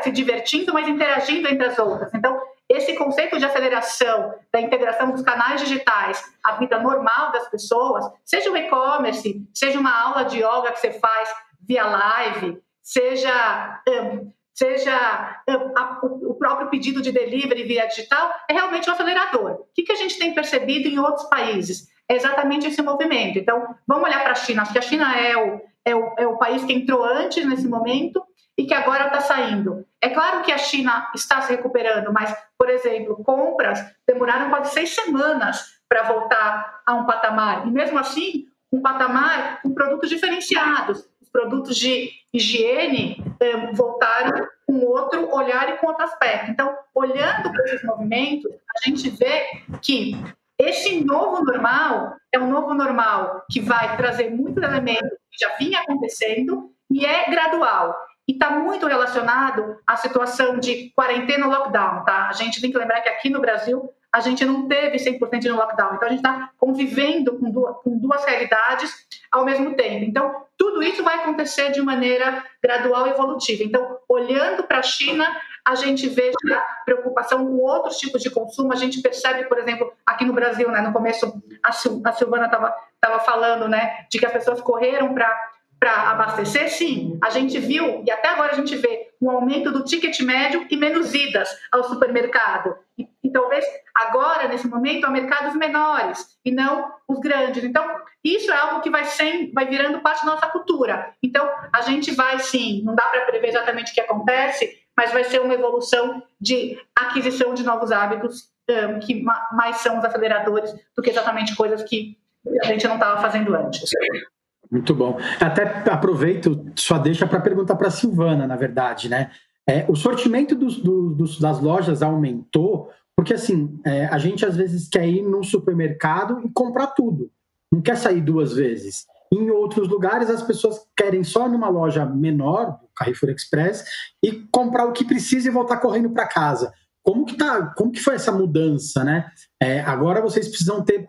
se divertindo, mas interagindo entre as outras. Então, esse conceito de aceleração da integração dos canais digitais à vida normal das pessoas, seja o e-commerce, seja uma aula de yoga que você faz via live, seja um, seja um, a, o próprio pedido de delivery via digital, é realmente um acelerador. O que a gente tem percebido em outros países? É exatamente esse movimento. Então, vamos olhar para a China. Acho que a China é o, é o, é o país que entrou antes nesse momento e que agora está saindo. É claro que a China está se recuperando, mas, por exemplo, compras demoraram quase seis semanas para voltar a um patamar. E mesmo assim, um patamar com produtos diferenciados. Os produtos de higiene eh, voltaram com outro olhar e com outro aspecto. Então, olhando para esses movimentos, a gente vê que esse novo normal é um novo normal que vai trazer muitos elementos que já vinha acontecendo e é gradual. e está muito relacionado à situação de quarentena lockdown, tá? A gente tem que lembrar que aqui no Brasil a gente não teve 100% no lockdown, então a gente está convivendo com duas, com duas realidades ao mesmo tempo. Então, tudo isso vai acontecer de maneira gradual e evolutiva. Então, olhando para a China, a gente vê preocupação com outros tipos de consumo. A gente percebe, por exemplo, aqui no Brasil, né, no começo, a, Silvana estava falando né, de que as pessoas correram para abastecer, sim, a gente viu, e até agora a gente vê, um aumento do ticket médio e menos idas ao supermercado. E, e talvez agora, nesse momento, a mercados menores e não os grandes. Então, isso é algo que vai, sem, vai virando parte da nossa cultura. Então, a gente vai, sim, não dá para prever exatamente o que acontece, mas vai ser uma evolução de aquisição de novos hábitos um, que mais são os aceleradores do que exatamente coisas que a gente não estava fazendo antes. Muito bom. Até aproveito só deixa para perguntar para a Silvana, na verdade, né? É, o sortimento dos, dos, das lojas aumentou porque assim é, a gente às vezes quer ir num supermercado e comprar tudo, não quer sair duas vezes. Em outros lugares, as pessoas querem só numa loja menor, Carrefour Express, e comprar o que precisa e voltar correndo para casa. Como que, tá, como que foi essa mudança, né? É, agora vocês precisam ter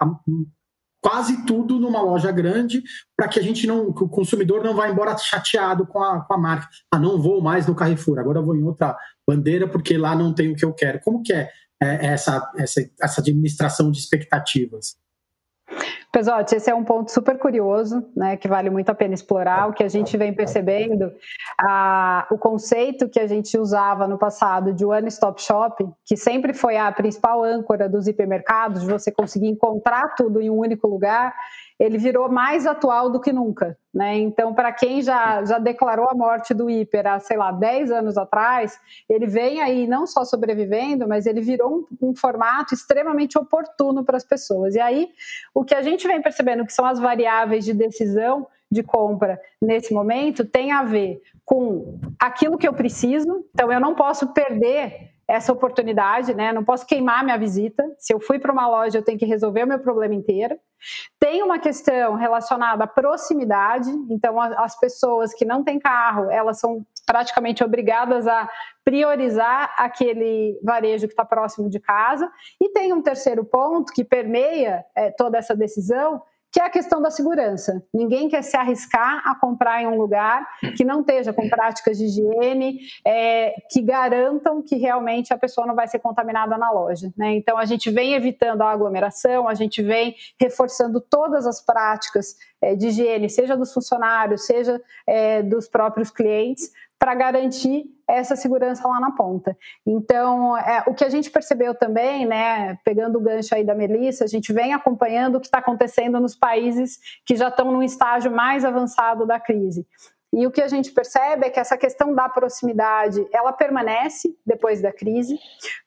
quase tudo numa loja grande para que a gente não, que o consumidor não vá embora chateado com a, com a marca. Ah, não vou mais no Carrefour, agora vou em outra bandeira porque lá não tem o que eu quero. Como que é, é essa, essa, essa administração de expectativas? Pesote, esse é um ponto super curioso, né, que vale muito a pena explorar. O que a gente vem percebendo, a, o conceito que a gente usava no passado de one stop shop, que sempre foi a principal âncora dos hipermercados, de você conseguir encontrar tudo em um único lugar, ele virou mais atual do que nunca. Né? Então, para quem já, já declarou a morte do hiper há, sei lá, 10 anos atrás, ele vem aí não só sobrevivendo, mas ele virou um, um formato extremamente oportuno para as pessoas. E aí, o que a gente vem percebendo que são as variáveis de decisão de compra nesse momento tem a ver com aquilo que eu preciso, então eu não posso perder essa oportunidade, né? Não posso queimar minha visita. Se eu fui para uma loja, eu tenho que resolver o meu problema inteiro. Tem uma questão relacionada à proximidade, então as pessoas que não têm carro, elas são praticamente obrigadas a priorizar aquele varejo que está próximo de casa. E tem um terceiro ponto que permeia é, toda essa decisão, que é a questão da segurança. Ninguém quer se arriscar a comprar em um lugar que não esteja com práticas de higiene é, que garantam que realmente a pessoa não vai ser contaminada na loja. Né? Então, a gente vem evitando a aglomeração, a gente vem reforçando todas as práticas é, de higiene, seja dos funcionários, seja é, dos próprios clientes, para garantir essa segurança lá na ponta. Então, é, o que a gente percebeu também, né, pegando o gancho aí da Melissa, a gente vem acompanhando o que está acontecendo nos países que já estão num estágio mais avançado da crise. E o que a gente percebe é que essa questão da proximidade, ela permanece depois da crise.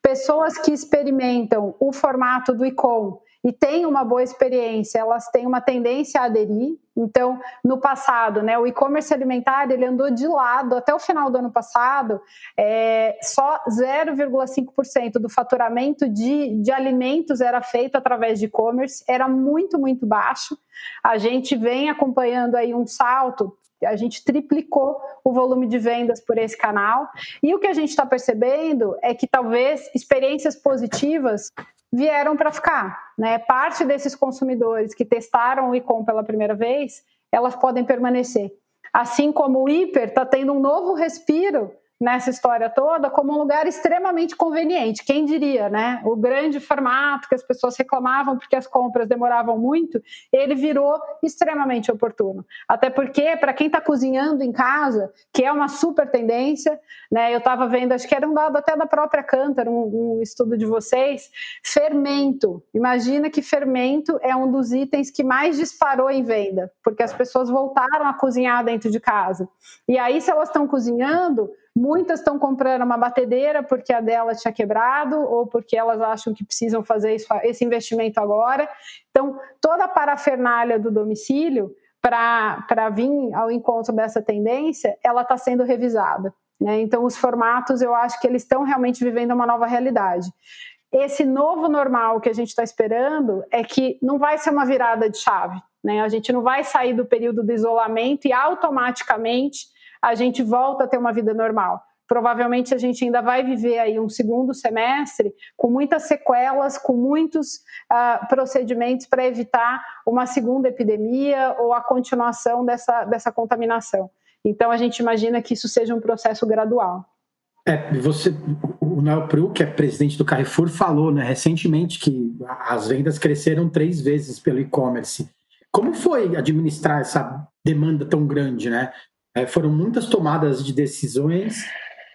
Pessoas que experimentam o formato do ICOM e têm uma boa experiência, elas têm uma tendência a aderir. Então, no passado, né, o e-commerce alimentar ele andou de lado até o final do ano passado, é, só 0,5% do faturamento de, de alimentos era feito através de e-commerce, era muito, muito baixo. A gente vem acompanhando aí um salto a gente triplicou o volume de vendas por esse canal. E o que a gente está percebendo é que talvez experiências positivas vieram para ficar. Né? Parte desses consumidores que testaram o e-com pela primeira vez, elas podem permanecer. Assim como o hiper está tendo um novo respiro nessa história toda como um lugar extremamente conveniente. Quem diria, né? O grande formato que as pessoas reclamavam porque as compras demoravam muito, ele virou extremamente oportuno. Até porque, para quem está cozinhando em casa, que é uma super tendência, né? Eu estava vendo, acho que era um dado até da própria Cantar, um, um estudo de vocês, fermento. Imagina que fermento é um dos itens que mais disparou em venda, porque as pessoas voltaram a cozinhar dentro de casa. E aí, se elas estão cozinhando, Muitas estão comprando uma batedeira porque a dela tinha quebrado ou porque elas acham que precisam fazer isso, esse investimento agora. Então, toda a parafernália do domicílio para vir ao encontro dessa tendência, ela está sendo revisada. Né? Então, os formatos, eu acho que eles estão realmente vivendo uma nova realidade. Esse novo normal que a gente está esperando é que não vai ser uma virada de chave. Né? A gente não vai sair do período do isolamento e automaticamente a gente volta a ter uma vida normal. Provavelmente a gente ainda vai viver aí um segundo semestre com muitas sequelas, com muitos uh, procedimentos para evitar uma segunda epidemia ou a continuação dessa, dessa contaminação. Então a gente imagina que isso seja um processo gradual. É, você, o Noel Pru, que é presidente do Carrefour, falou né, recentemente que as vendas cresceram três vezes pelo e-commerce. Como foi administrar essa demanda tão grande? Né? É, foram muitas tomadas de decisões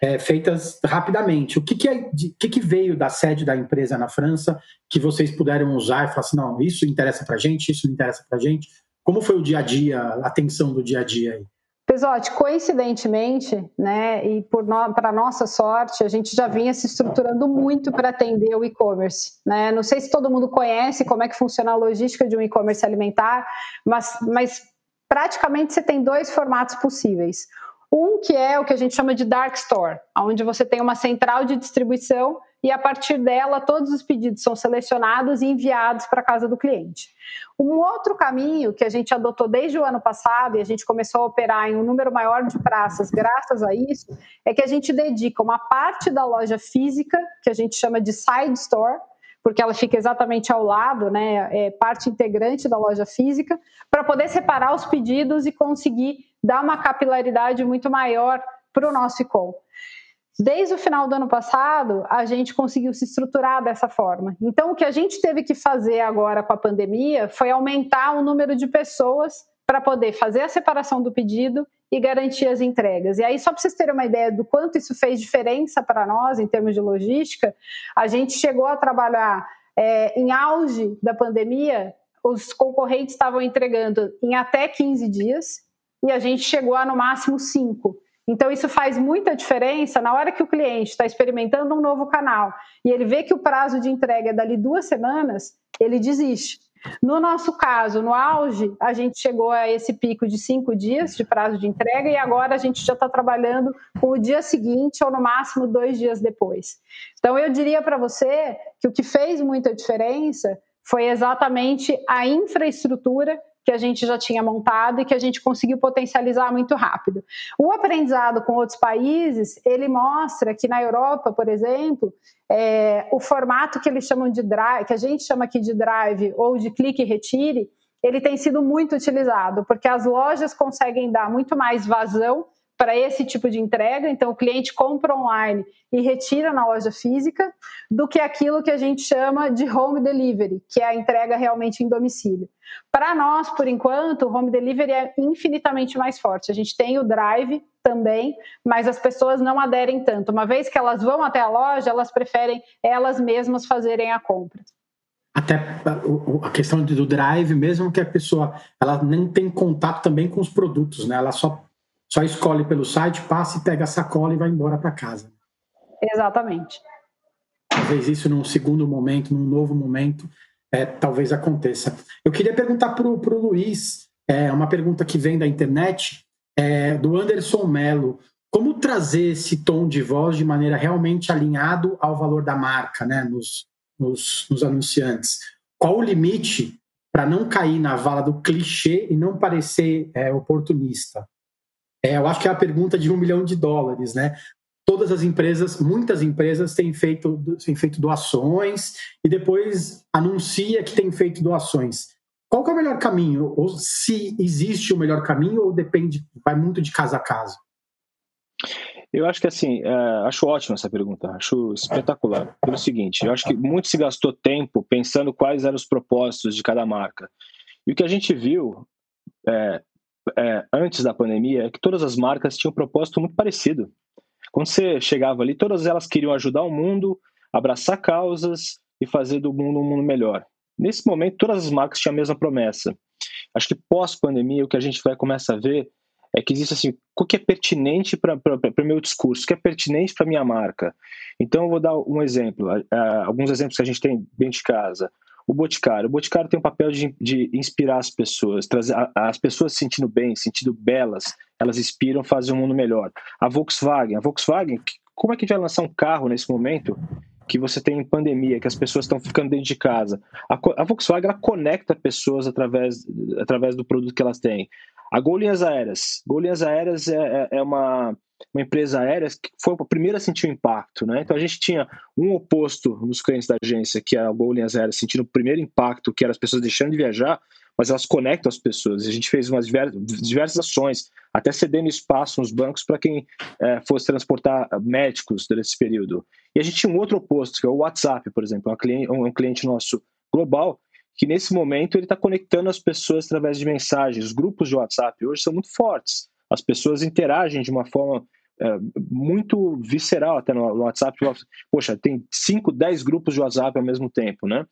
é, feitas rapidamente. O que, que, é, de, que, que, veio da sede da empresa na França que vocês puderam usar e falar assim, não, isso interessa para gente, isso não interessa para gente? Como foi o dia a dia, a atenção do dia a dia aí? Pesote, coincidentemente, né, e para nossa sorte, a gente já vinha se estruturando muito para atender o e-commerce. Né? Não sei se todo mundo conhece como é que funciona a logística de um e-commerce alimentar, mas, mas praticamente você tem dois formatos possíveis. Um que é o que a gente chama de dark store, onde você tem uma central de distribuição e a partir dela todos os pedidos são selecionados e enviados para a casa do cliente. Um outro caminho que a gente adotou desde o ano passado e a gente começou a operar em um número maior de praças graças a isso, é que a gente dedica uma parte da loja física, que a gente chama de side store, porque ela fica exatamente ao lado, né, é parte integrante da loja física, para poder separar os pedidos e conseguir dar uma capilaridade muito maior para o nosso e-com. Desde o final do ano passado, a gente conseguiu se estruturar dessa forma. Então, o que a gente teve que fazer agora com a pandemia foi aumentar o número de pessoas para poder fazer a separação do pedido e garantir as entregas. E aí, só para vocês terem uma ideia do quanto isso fez diferença para nós em termos de logística, a gente chegou a trabalhar é, em auge da pandemia, os concorrentes estavam entregando em até 15 dias e a gente chegou a no máximo 5. Então, isso faz muita diferença na hora que o cliente está experimentando um novo canal e ele vê que o prazo de entrega é dali duas semanas, ele desiste. No nosso caso, no auge, a gente chegou a esse pico de cinco dias de prazo de entrega e agora a gente já está trabalhando com o dia seguinte ou no máximo dois dias depois. Então, eu diria para você que o que fez muita diferença foi exatamente a infraestrutura que a gente já tinha montado e que a gente conseguiu potencializar muito rápido. O aprendizado com outros países, ele mostra que na Europa, por exemplo, é, o formato que eles chamam de drive, que a gente chama aqui de drive ou de clique e retire, ele tem sido muito utilizado, porque as lojas conseguem dar muito mais vazão para esse tipo de entrega, então o cliente compra online e retira na loja física, do que aquilo que a gente chama de home delivery, que é a entrega realmente em domicílio. Para nós, por enquanto, o home delivery é infinitamente mais forte. A gente tem o drive também, mas as pessoas não aderem tanto. Uma vez que elas vão até a loja, elas preferem elas mesmas fazerem a compra até a questão do drive, mesmo que a pessoa ela nem tem contato também com os produtos, né? Ela só só escolhe pelo site, passa e pega a sacola e vai embora para casa. Exatamente. Talvez isso num segundo momento, num novo momento, é, talvez aconteça. Eu queria perguntar para o Luiz, é, uma pergunta que vem da internet, é, do Anderson Mello. Como trazer esse tom de voz de maneira realmente alinhado ao valor da marca, né, nos, nos, nos anunciantes? Qual o limite para não cair na vala do clichê e não parecer é, oportunista? É, eu acho que é a pergunta de um milhão de dólares, né? Todas as empresas, muitas empresas têm feito, têm feito doações e depois anuncia que tem feito doações. Qual é o melhor caminho? Ou se existe o melhor caminho ou depende, vai muito de caso a caso? Eu acho que assim, é, acho ótima essa pergunta, acho espetacular. Pelo seguinte, eu acho que muito se gastou tempo pensando quais eram os propósitos de cada marca. E o que a gente viu é, é, antes da pandemia é que todas as marcas tinham um propósito muito parecido. Quando você chegava ali, todas elas queriam ajudar o mundo, abraçar causas e fazer do mundo um mundo melhor. Nesse momento, todas as marcas tinham a mesma promessa. Acho que pós-pandemia, o que a gente vai começar a ver é que existe assim, o que é pertinente para o meu discurso, o que é pertinente para a minha marca. Então, eu vou dar um exemplo, alguns exemplos que a gente tem dentro de casa o Boticário. O Boticário tem o papel de, de inspirar as pessoas, trazer as pessoas se sentindo bem, se sentindo belas, elas inspiram, fazem um mundo melhor. A Volkswagen, a Volkswagen, como é que a gente vai lançar um carro nesse momento que você tem pandemia, que as pessoas estão ficando dentro de casa? A, a Volkswagen ela conecta pessoas através, através do produto que elas têm. A Gol Aéreas. Gol Aéreas é, é, é uma, uma empresa aérea que foi a primeira a sentir o impacto. Né? Então a gente tinha um oposto nos clientes da agência, que é a Gol Aéreas, sentindo o primeiro impacto, que era as pessoas deixando de viajar, mas elas conectam as pessoas. A gente fez umas diversas ações, até cedendo espaço nos bancos para quem é, fosse transportar médicos durante esse período. E a gente tinha um outro oposto, que é o WhatsApp, por exemplo, um cliente nosso global, que nesse momento ele está conectando as pessoas através de mensagens. Os grupos de WhatsApp hoje são muito fortes. As pessoas interagem de uma forma é, muito visceral até no WhatsApp. Poxa, tem 5, 10 grupos de WhatsApp ao mesmo tempo, né?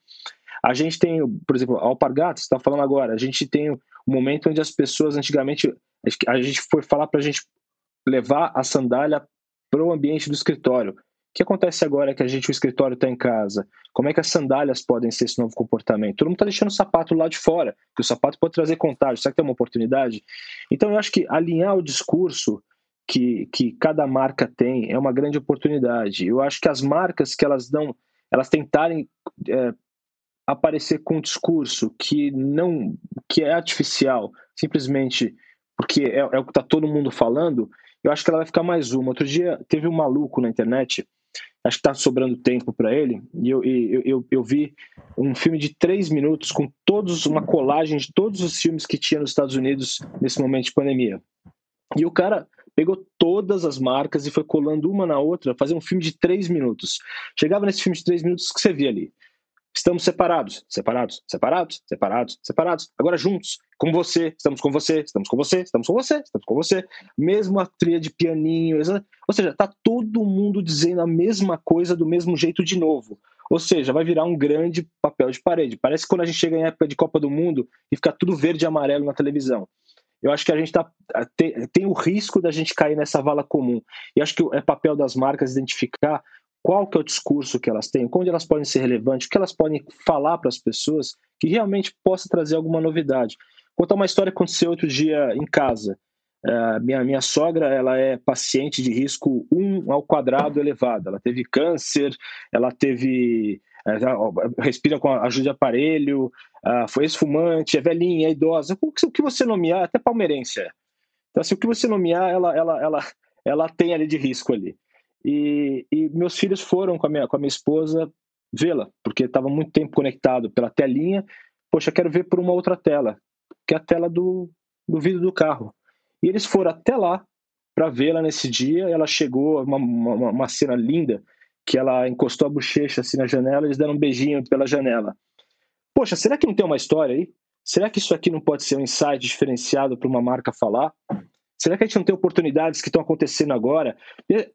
A gente tem, por exemplo, Alpargatas, está falando agora, a gente tem um momento onde as pessoas, antigamente, a gente foi falar para a gente levar a sandália para o ambiente do escritório que acontece agora que a gente, o escritório está em casa? Como é que as sandálias podem ser esse novo comportamento? Todo mundo está deixando o sapato lá de fora, que o sapato pode trazer contágio. Será que tem uma oportunidade? Então, eu acho que alinhar o discurso que, que cada marca tem é uma grande oportunidade. Eu acho que as marcas que elas dão, elas tentarem é, aparecer com um discurso que não, que é artificial, simplesmente porque é, é o que está todo mundo falando, eu acho que ela vai ficar mais uma. Outro dia teve um maluco na internet acho que está sobrando tempo para ele, e eu, eu, eu, eu, vi um filme de três minutos com todos, uma colagem de todos os filmes que tinha nos Estados Unidos nesse momento de pandemia. E o cara pegou todas as marcas e foi colando uma na outra, fazer um filme de três minutos. Chegava nesse filme de três minutos que você via ali. Estamos separados, separados, separados, separados, separados. Agora juntos, com você, estamos com você, estamos com você, estamos com você, estamos com você. Mesmo a trilha de pianinho, ou seja, tá todo mundo dizendo a mesma coisa do mesmo jeito de novo. Ou seja, vai virar um grande papel de parede. Parece quando a gente chega em época de Copa do Mundo e fica tudo verde e amarelo na televisão. Eu acho que a gente tá, tem, tem o risco da gente cair nessa vala comum. E acho que é papel das marcas identificar qual que é o discurso que elas têm, onde elas podem ser relevantes, o que elas podem falar para as pessoas que realmente possa trazer alguma novidade. Vou contar uma história que aconteceu outro dia em casa. Uh, minha, minha sogra ela é paciente de risco 1 ao quadrado elevado. Ela teve câncer, ela teve. Uh, respira com ajuda de aparelho, uh, foi esfumante, é velhinha, é idosa. O que, o que você nomear, até palmeirense é. Então, assim, o que você nomear, ela, ela, ela, ela tem ali de risco ali. E, e meus filhos foram com a minha, com a minha esposa vê-la, porque estava muito tempo conectado pela telinha. Poxa, quero ver por uma outra tela, que é a tela do, do vidro do carro. E eles foram até lá para vê-la nesse dia. Ela chegou, uma, uma, uma, cena linda, que ela encostou a bochecha assim na janela, eles deram um beijinho pela janela. Poxa, será que não tem uma história aí? Será que isso aqui não pode ser um insight diferenciado para uma marca falar? Será que a gente não tem oportunidades que estão acontecendo agora?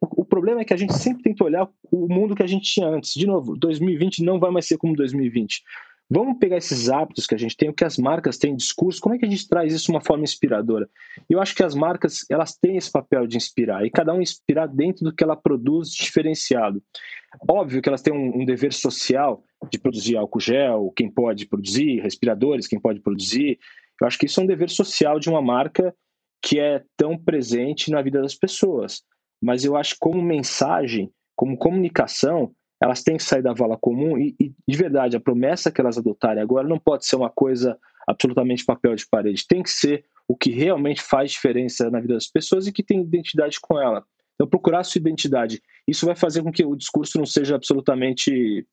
O problema é que a gente sempre tenta olhar o mundo que a gente tinha antes. De novo, 2020 não vai mais ser como 2020. Vamos pegar esses hábitos que a gente tem, o que as marcas têm, discurso, como é que a gente traz isso de uma forma inspiradora? Eu acho que as marcas, elas têm esse papel de inspirar, e cada um inspirar dentro do que ela produz diferenciado. Óbvio que elas têm um, um dever social de produzir álcool gel, quem pode produzir, respiradores, quem pode produzir. Eu acho que isso é um dever social de uma marca que é tão presente na vida das pessoas. Mas eu acho que como mensagem, como comunicação, elas têm que sair da vala comum e, e, de verdade, a promessa que elas adotarem agora não pode ser uma coisa absolutamente papel de parede. Tem que ser o que realmente faz diferença na vida das pessoas e que tem identidade com ela. Então, procurar sua identidade. Isso vai fazer com que o discurso não seja absolutamente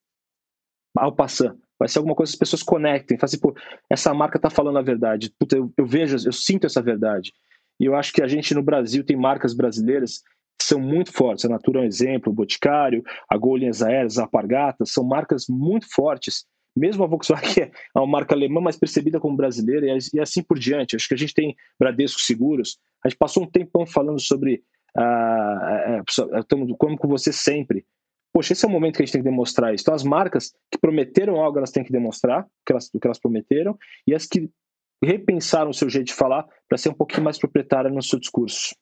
ao passar. Vai ser alguma coisa que as pessoas conectem. Fazem, pô, essa marca está falando a verdade. Puta, eu, eu vejo, eu sinto essa verdade. E eu acho que a gente no Brasil tem marcas brasileiras que são muito fortes. A Natura é um exemplo, o Boticário, a Gol Aéreas, a Alpargatas, são marcas muito fortes. Mesmo a Volkswagen é uma marca alemã, mas percebida como brasileira, e assim por diante. Acho que a gente tem Bradesco Seguros. A gente passou um tempão falando sobre uh, uh, como com você sempre. Poxa, esse é o momento que a gente tem que demonstrar isso. Então, as marcas que prometeram algo, elas têm que demonstrar o que elas, o que elas prometeram, e as que repensaram o seu jeito de falar para ser um pouquinho mais proprietária no seu discurso.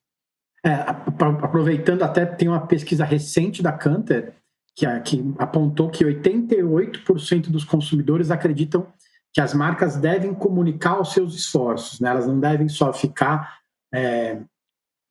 É, aproveitando, até tem uma pesquisa recente da Canter que, que apontou que 88% dos consumidores acreditam que as marcas devem comunicar os seus esforços, né? elas não devem só ficar é,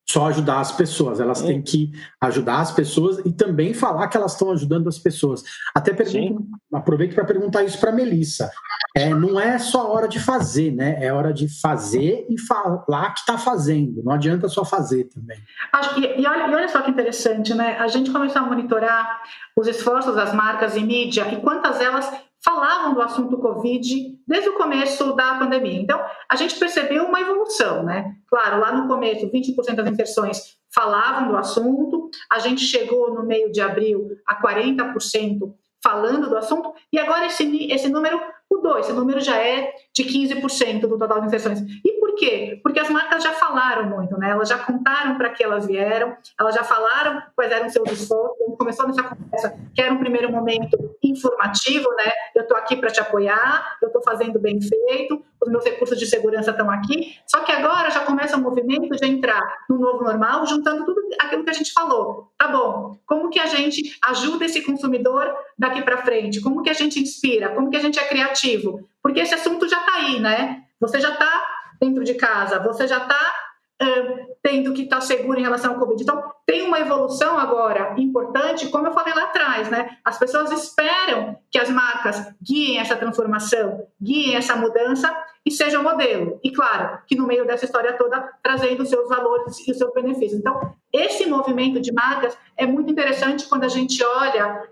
só ajudar as pessoas, elas têm que ajudar as pessoas e também falar que elas estão ajudando as pessoas. Até pergunto, aproveito para perguntar isso para a Melissa. É, não é só hora de fazer, né? É hora de fazer e falar que está fazendo. Não adianta só fazer também. Acho, e, e, olha, e olha só que interessante, né? A gente começou a monitorar os esforços das marcas e mídia e quantas elas falavam do assunto Covid desde o começo da pandemia. Então, a gente percebeu uma evolução, né? Claro, lá no começo, 20% das inserções falavam do assunto, a gente chegou no meio de abril a 40% falando do assunto, e agora esse, esse número mudou, esse número já é de 15% do total de inserções. E por quê? Porque as marcas já falaram muito, né? Elas já contaram para que elas vieram, elas já falaram quais eram seus esforços. Começou nessa conversa, que era um primeiro momento informativo, né? Eu estou aqui para te apoiar, eu estou fazendo bem feito, os meus recursos de segurança estão aqui. Só que agora já começa o movimento de entrar no novo normal, juntando tudo aquilo que a gente falou. Tá bom, como que a gente ajuda esse consumidor daqui para frente? Como que a gente inspira? Como que a gente é criativo? Porque esse assunto já está aí, né? Você já está dentro de casa, você já está uh, tendo que estar tá seguro em relação ao Covid. Então, tem uma evolução agora importante, como eu falei lá atrás, né? As pessoas esperam que as marcas guiem essa transformação, guiem essa mudança e sejam modelo. E claro, que no meio dessa história toda, trazendo os seus valores e os seus benefícios. Então, esse movimento de marcas é muito interessante quando a gente olha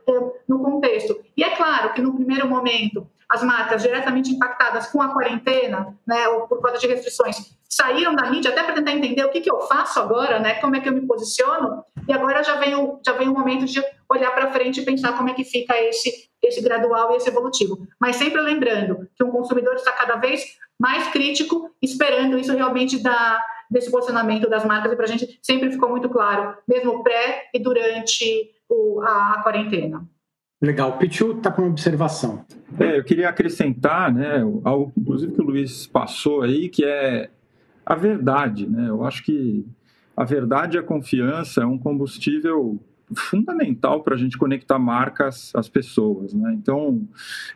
no contexto. E é claro que no primeiro momento, as marcas diretamente impactadas com a quarentena, né, ou por causa de restrições, saíram da mídia até para tentar entender o que, que eu faço agora, né, como é que eu me posiciono, e agora já vem o, já vem o momento de olhar para frente e pensar como é que fica esse, esse gradual e esse evolutivo. Mas sempre lembrando que um consumidor está cada vez mais crítico, esperando isso realmente da, desse posicionamento das marcas, e para a gente sempre ficou muito claro, mesmo pré e durante o, a, a quarentena. Legal. Pichu está com uma observação. É, eu queria acrescentar, né, algo, inclusive que o Luiz passou aí, que é a verdade. Né? Eu acho que a verdade e a confiança é um combustível fundamental para a gente conectar marcas às pessoas. Né? Então,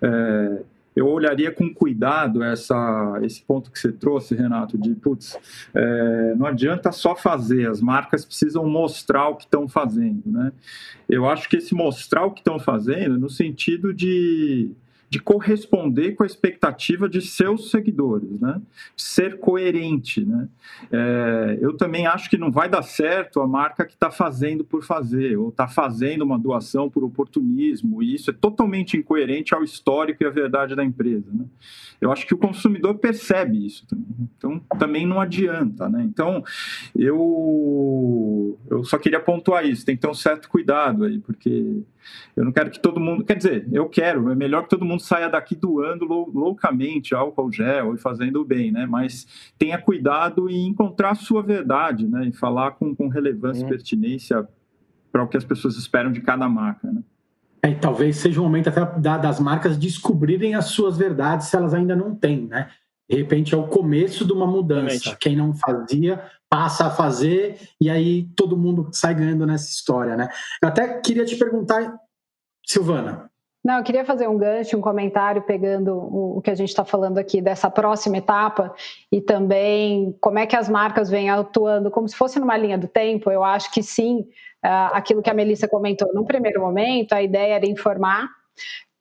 é, eu olharia com cuidado essa, esse ponto que você trouxe, Renato, de putz, é, não adianta só fazer, as marcas precisam mostrar o que estão fazendo. Né? Eu acho que esse mostrar o que estão fazendo, no sentido de de corresponder com a expectativa de seus seguidores, né? Ser coerente, né? É, eu também acho que não vai dar certo a marca que está fazendo por fazer, ou está fazendo uma doação por oportunismo, e isso é totalmente incoerente ao histórico e à verdade da empresa, né? Eu acho que o consumidor percebe isso também. Então, também não adianta, né? Então, eu, eu só queria pontuar isso, tem que ter um certo cuidado aí, porque eu não quero que todo mundo. Quer dizer, eu quero, é melhor que todo mundo saia daqui doando lou, loucamente álcool gel e fazendo bem, né? Mas tenha cuidado em encontrar a sua verdade, né? E falar com, com relevância e é. pertinência para o que as pessoas esperam de cada marca, né? É, talvez seja o momento até das marcas descobrirem as suas verdades se elas ainda não têm, né? De repente é o começo de uma mudança. Realmente. Quem não fazia passa a fazer e aí todo mundo sai ganhando nessa história, né? Eu até queria te perguntar, Silvana. Não, eu queria fazer um gancho, um comentário pegando o, que a gente está falando aqui dessa próxima etapa e também como é que as marcas vêm atuando como se fosse numa linha do tempo. Eu acho que sim, ah, aquilo que a Melissa comentou, num primeiro momento, a ideia era informar,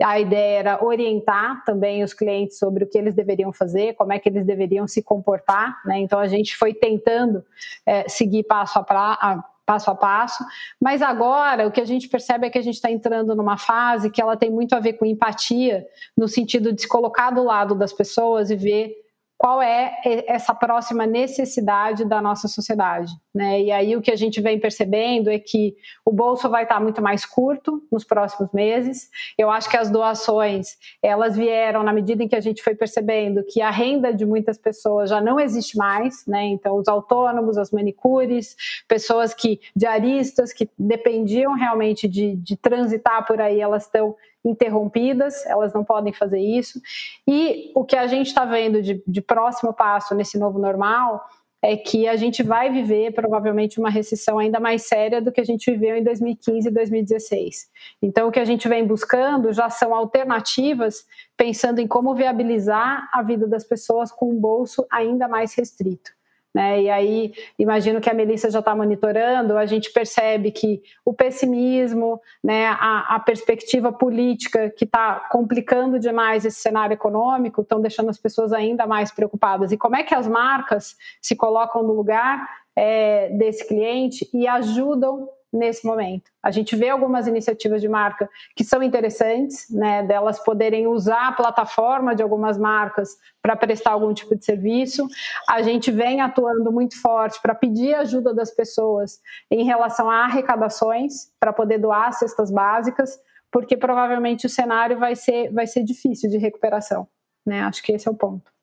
a ideia era orientar também os clientes sobre o que eles deveriam fazer, como é que eles deveriam se comportar. Né? Então a gente foi tentando é, seguir passo a, pra, a, passo a passo, mas agora o que a gente percebe é que a gente está entrando numa fase que ela tem muito a ver com empatia, no sentido de se colocar do lado das pessoas e ver qual é essa próxima necessidade da nossa sociedade. Né? E aí o que a gente vem percebendo é que o bolso vai estar muito mais curto nos próximos meses. Eu acho que as doações elas vieram na medida em que a gente foi percebendo que a renda de muitas pessoas já não existe mais, né? Então os autônomos, as manicures, pessoas que diaristas que dependiam realmente de, de transitar por aí, elas estão interrompidas, elas não podem fazer isso. E o que a gente está vendo de, de próximo passo nesse novo normal é que a gente vai viver provavelmente uma recessão ainda mais séria do que a gente viveu em 2015 e 2016. Então, o que a gente vem buscando já são alternativas, pensando em como viabilizar a vida das pessoas com um bolso ainda mais restrito. Né? E aí, imagino que a Melissa já está monitorando, a gente percebe que o pessimismo, né, a, a perspectiva política que está complicando demais esse cenário econômico, estão deixando as pessoas ainda mais preocupadas. E como é que as marcas se colocam no lugar é, desse cliente e ajudam nesse momento. A gente vê algumas iniciativas de marca que são interessantes, né, delas poderem usar a plataforma de algumas marcas para prestar algum tipo de serviço. A gente vem atuando muito forte para pedir ajuda das pessoas em relação a arrecadações para poder doar cestas básicas, porque provavelmente o cenário vai ser vai ser difícil de recuperação, né? Acho que esse é o ponto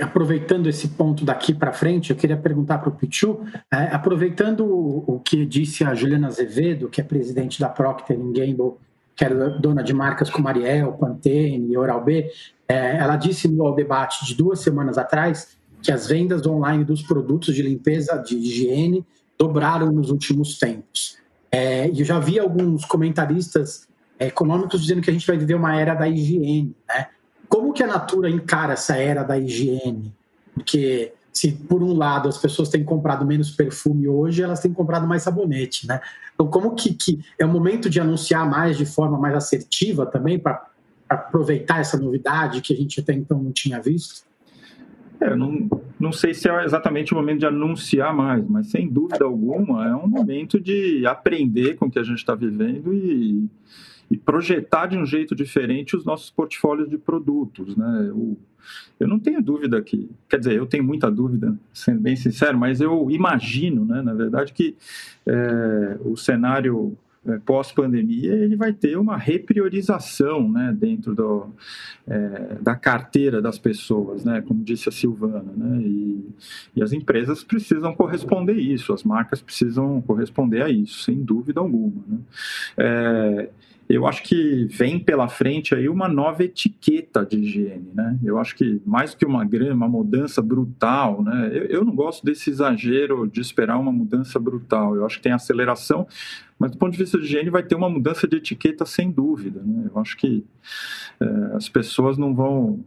aproveitando esse ponto daqui para frente, eu queria perguntar para o Pichu, é, aproveitando o, o, que disse a Juliana Azevedo, que é presidente da Procter Gamble, que era dona de marcas como Ariel, Pantene e Oral-B, é, ela disse no debate de duas semanas atrás que as vendas online dos produtos de limpeza de higiene dobraram nos últimos tempos. É, eu já vi alguns comentaristas econômicos dizendo que a gente vai viver uma era da higiene, né? Como que a Natura encara essa era da higiene? Porque se por um lado as pessoas têm comprado menos perfume hoje, elas têm comprado mais sabonete, né? Então como que, que é o momento de anunciar mais de forma mais assertiva também para aproveitar essa novidade que a gente até então não tinha visto? É, não, não sei se é exatamente o momento de anunciar mais, mas sem dúvida alguma é um momento de aprender com o que a gente está vivendo e e projetar de um jeito diferente os nossos portfólios de produtos. Né? Eu, eu não tenho dúvida que, quer dizer, eu tenho muita dúvida, sendo bem sincero, mas eu imagino, né, na verdade, que é, o cenário é, pós-pandemia ele vai ter uma repriorização né, dentro do, é, da carteira das pessoas, né, como disse a Silvana. Né, e, e, as empresas precisam corresponder a isso, as marcas precisam corresponder a isso, sem dúvida alguma. Né. É, eu acho que vem pela frente aí uma nova etiqueta de higiene, né? Eu acho que mais que uma grande, uma mudança brutal, né? Eu, eu, não gosto desse exagero de esperar uma mudança brutal. Eu acho que tem aceleração, mas do ponto de vista de higiene vai ter uma mudança de etiqueta sem dúvida, né? Eu acho que é, as pessoas não vão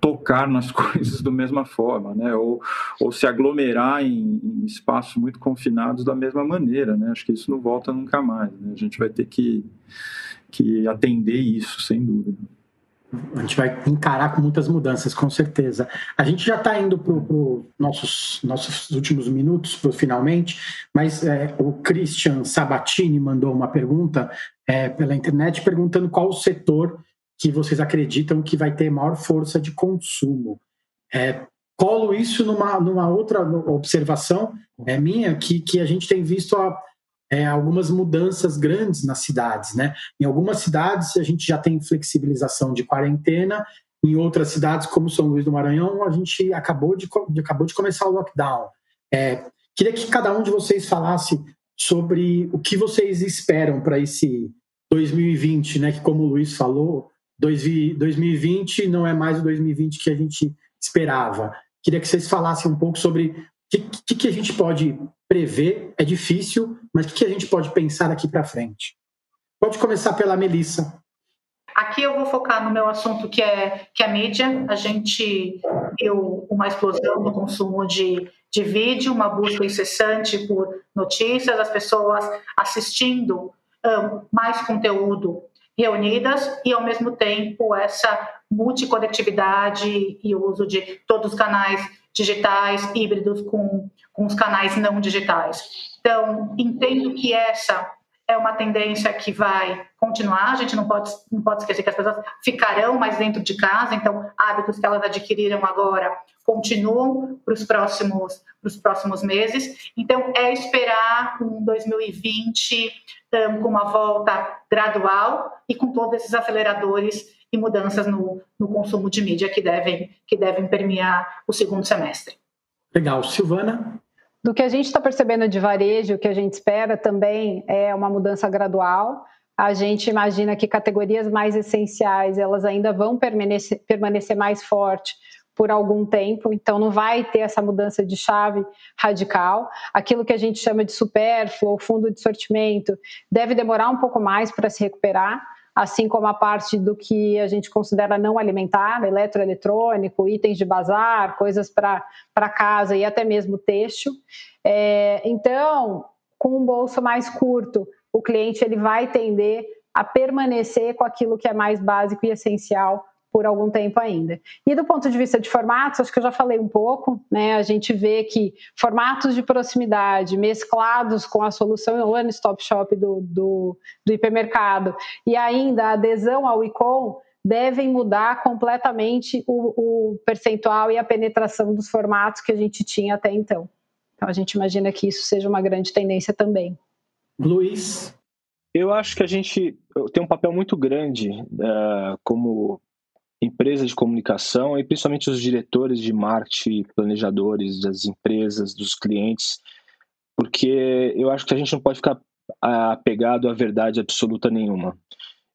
tocar nas coisas da mesma forma, né? Ou, ou se aglomerar em, em, espaços muito confinados da mesma maneira, né? Acho que isso não volta nunca mais. Né? A gente vai ter que que atender isso, sem dúvida. A gente vai encarar com muitas mudanças, com certeza. A gente já está indo para os nossos, nossos últimos minutos, pro, finalmente, mas é, o Christian Sabatini mandou uma pergunta é, pela internet perguntando qual o setor que vocês acreditam que vai ter maior força de consumo. É, colo isso numa, numa outra observação é minha, que, que a gente tem visto a, é, algumas mudanças grandes nas cidades. Né? Em algumas cidades a gente já tem flexibilização de quarentena, em outras cidades, como São Luís do Maranhão, a gente acabou de, acabou de começar o lockdown. É, queria que cada um de vocês falasse sobre o que vocês esperam para esse 2020, né? Que como o Luiz falou, 2020 não é mais o 2020 que a gente esperava. Queria que vocês falassem um pouco sobre o que, que, a gente pode prever, é difícil, mas o que a gente pode pensar daqui para frente? Pode começar pela Melissa. Aqui eu vou focar no meu assunto que é, que é mídia. A gente viu uma explosão no consumo de, de vídeo, uma busca incessante por notícias, as pessoas assistindo um, mais conteúdo reunidas e, ao mesmo tempo, essa multiconectividade e uso de todos os canais digitais híbridos com, com os canais não digitais. Então, entendo que essa é uma tendência que vai continuar. A gente não pode, não pode esquecer que as pessoas ficarão mais dentro de casa, então hábitos que elas adquiriram agora continuam para os próximos, próximos meses. Então, é esperar um 2020 um, com uma volta gradual e com todos esses aceleradores e mudanças no, no consumo de mídia que devem, que devem permear o segundo semestre. Legal. Silvana? Do que a gente está percebendo de varejo, o que a gente espera também é uma mudança gradual. A gente imagina que categorias mais essenciais elas ainda vão permanecer, permanecer mais forte por algum tempo, então não vai ter essa mudança de chave radical. Aquilo que a gente chama de supérfluo, fundo de sortimento, deve demorar um pouco mais para se recuperar. Assim como a parte do que a gente considera não alimentar, eletroeletrônico, itens de bazar, coisas para casa e até mesmo têxtil. É, então, com um bolso mais curto, o cliente ele vai tender a permanecer com aquilo que é mais básico e essencial por algum tempo ainda. E do ponto de vista de formatos, acho que eu já falei um pouco, né? A gente vê que formatos de proximidade mesclados com a solução One Stop Shop do, do, do hipermercado e ainda a adesão ao ICOM devem mudar completamente o, o percentual e a penetração dos formatos que a gente tinha até então. Então a gente imagina que isso seja uma grande tendência também. Luiz, eu acho que a gente tem um papel muito grande uh, como empresa de comunicação e principalmente os diretores de marketing, planejadores das empresas, dos clientes, porque eu acho que a gente não pode ficar apegado à verdade absoluta nenhuma.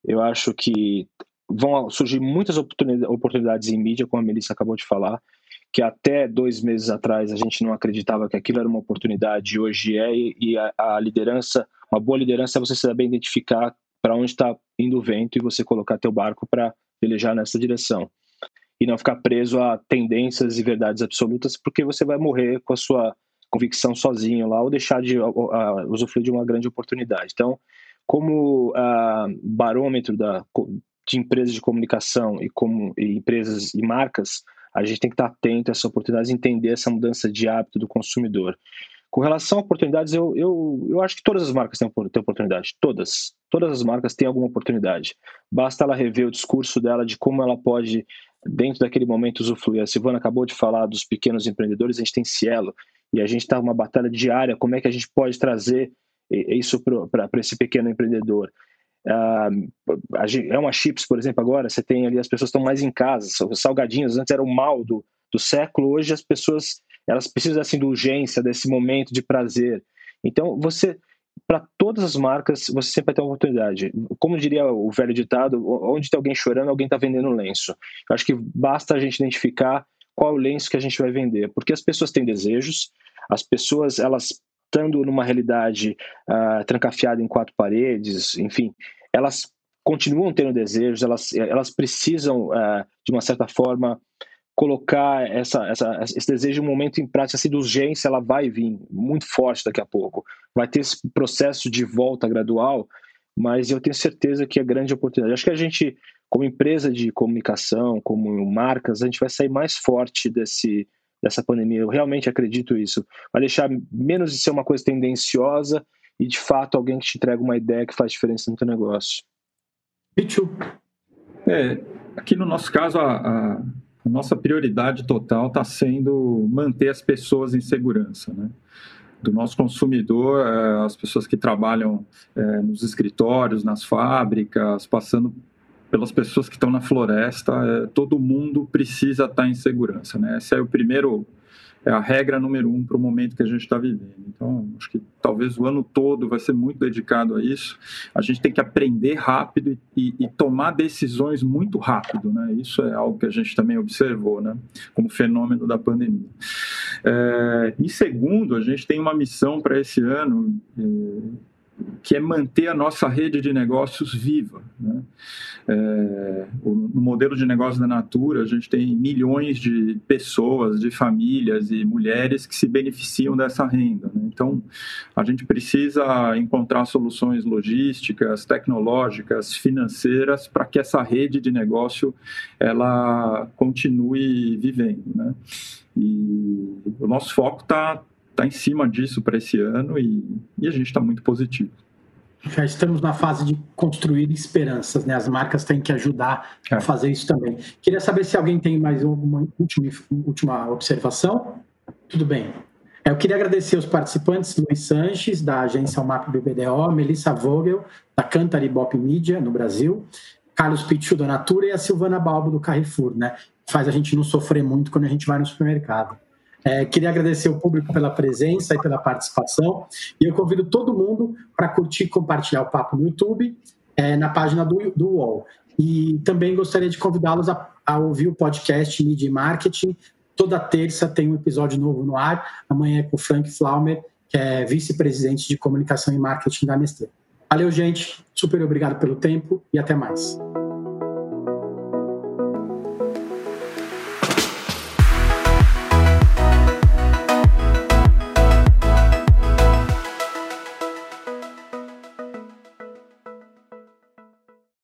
Eu acho que vão surgir muitas oportunidades em mídia, como a Melissa acabou de falar, que até dois meses atrás a gente não acreditava que aquilo era uma oportunidade, hoje é, e a, a liderança, uma boa liderança é você saber identificar para onde está indo o vento e você colocar teu barco para velejar nessa direção e não ficar preso a tendências e verdades absolutas, porque você vai morrer com a sua convicção sozinho lá ou deixar de uh, usufruir de uma grande oportunidade. Então, como uh, barômetro da, de empresas de comunicação e como e empresas e marcas, a gente tem que estar atento a essas oportunidades, entender essa mudança de hábito do consumidor. Com relação a oportunidades, eu, eu, eu acho que todas as marcas têm, têm oportunidade. Todas. Todas as marcas têm alguma oportunidade. Basta ela rever o discurso dela de como ela pode, dentro daquele momento, usufruir. A Silvana acabou de falar dos pequenos empreendedores, a gente tem Cielo, e a gente está numa batalha diária. Como é que a gente pode trazer isso para esse pequeno empreendedor? Uh, é uma chips, por exemplo, agora você tem ali as pessoas estão mais em casa, os salgadinhos antes era o mal do, do século, hoje as pessoas elas precisam dessa indulgência, desse momento de prazer. Então, você, para todas as marcas, você sempre ter uma oportunidade. Como diria o velho ditado, onde tem alguém chorando, alguém está vendendo lenço. Eu acho que basta a gente identificar qual é o lenço que a gente vai vender, porque as pessoas têm desejos, as pessoas, elas estando numa realidade uh, trancafiada em quatro paredes, enfim, elas continuam tendo desejos, elas, elas precisam, uh, de uma certa forma, colocar essa, essa, esse desejo um momento em prática, essa indulgência, ela vai vir muito forte daqui a pouco. Vai ter esse processo de volta gradual, mas eu tenho certeza que é grande oportunidade. Acho que a gente, como empresa de comunicação, como marcas, a gente vai sair mais forte desse, dessa pandemia. Eu realmente acredito isso. Vai deixar menos de ser uma coisa tendenciosa e, de fato, alguém que te entrega uma ideia que faz diferença no teu negócio. Pichu. É, aqui no nosso caso, a a nossa prioridade total está sendo manter as pessoas em segurança, né? do nosso consumidor, é, as pessoas que trabalham é, nos escritórios, nas fábricas, passando pelas pessoas que estão na floresta, é, todo mundo precisa estar em segurança. Né? Esse é o primeiro é a regra número um para o momento que a gente está vivendo. Então, acho que talvez o ano todo vai ser muito dedicado a isso. A gente tem que aprender rápido e, e, tomar decisões muito rápido, né? Isso é algo que a gente também observou, né? Como fenômeno da pandemia. É, e segundo, a gente tem uma missão para esse ano. É, que é manter a nossa rede de negócios viva. Né? É, no modelo de negócio da Natura, a gente tem milhões de pessoas, de famílias e mulheres que se beneficiam dessa renda. Né? Então, a gente precisa encontrar soluções logísticas, tecnológicas, financeiras para que essa rede de negócio ela continue vivendo. Né? E o nosso foco está está em cima disso para esse ano e, e a gente está muito positivo. Já estamos na fase de construir esperanças, né? As marcas têm que ajudar é. a fazer isso também. Queria saber se alguém tem mais alguma última, última observação. Tudo bem. É, eu queria agradecer os participantes, Luiz Sanches, da agência Almap BBDO, Melissa Vogel, da Cantar Bop Media, no Brasil, Carlos Pichu, da Natura, e a Silvana Balbo, do Carrefour, né? Faz a gente não sofrer muito quando a gente vai no supermercado. É, queria agradecer o público pela presença e pela participação. E eu convido todo mundo para curtir e compartilhar o papo no YouTube, é, na página do, do UOL. E também gostaria de convidá-los a, a, ouvir o podcast Media Marketing. Toda terça tem um episódio novo no ar. Amanhã é com o Frank Flaumer, que é vice-presidente de comunicação e marketing da Nestlé. Valeu, gente. Super obrigado pelo tempo e até mais.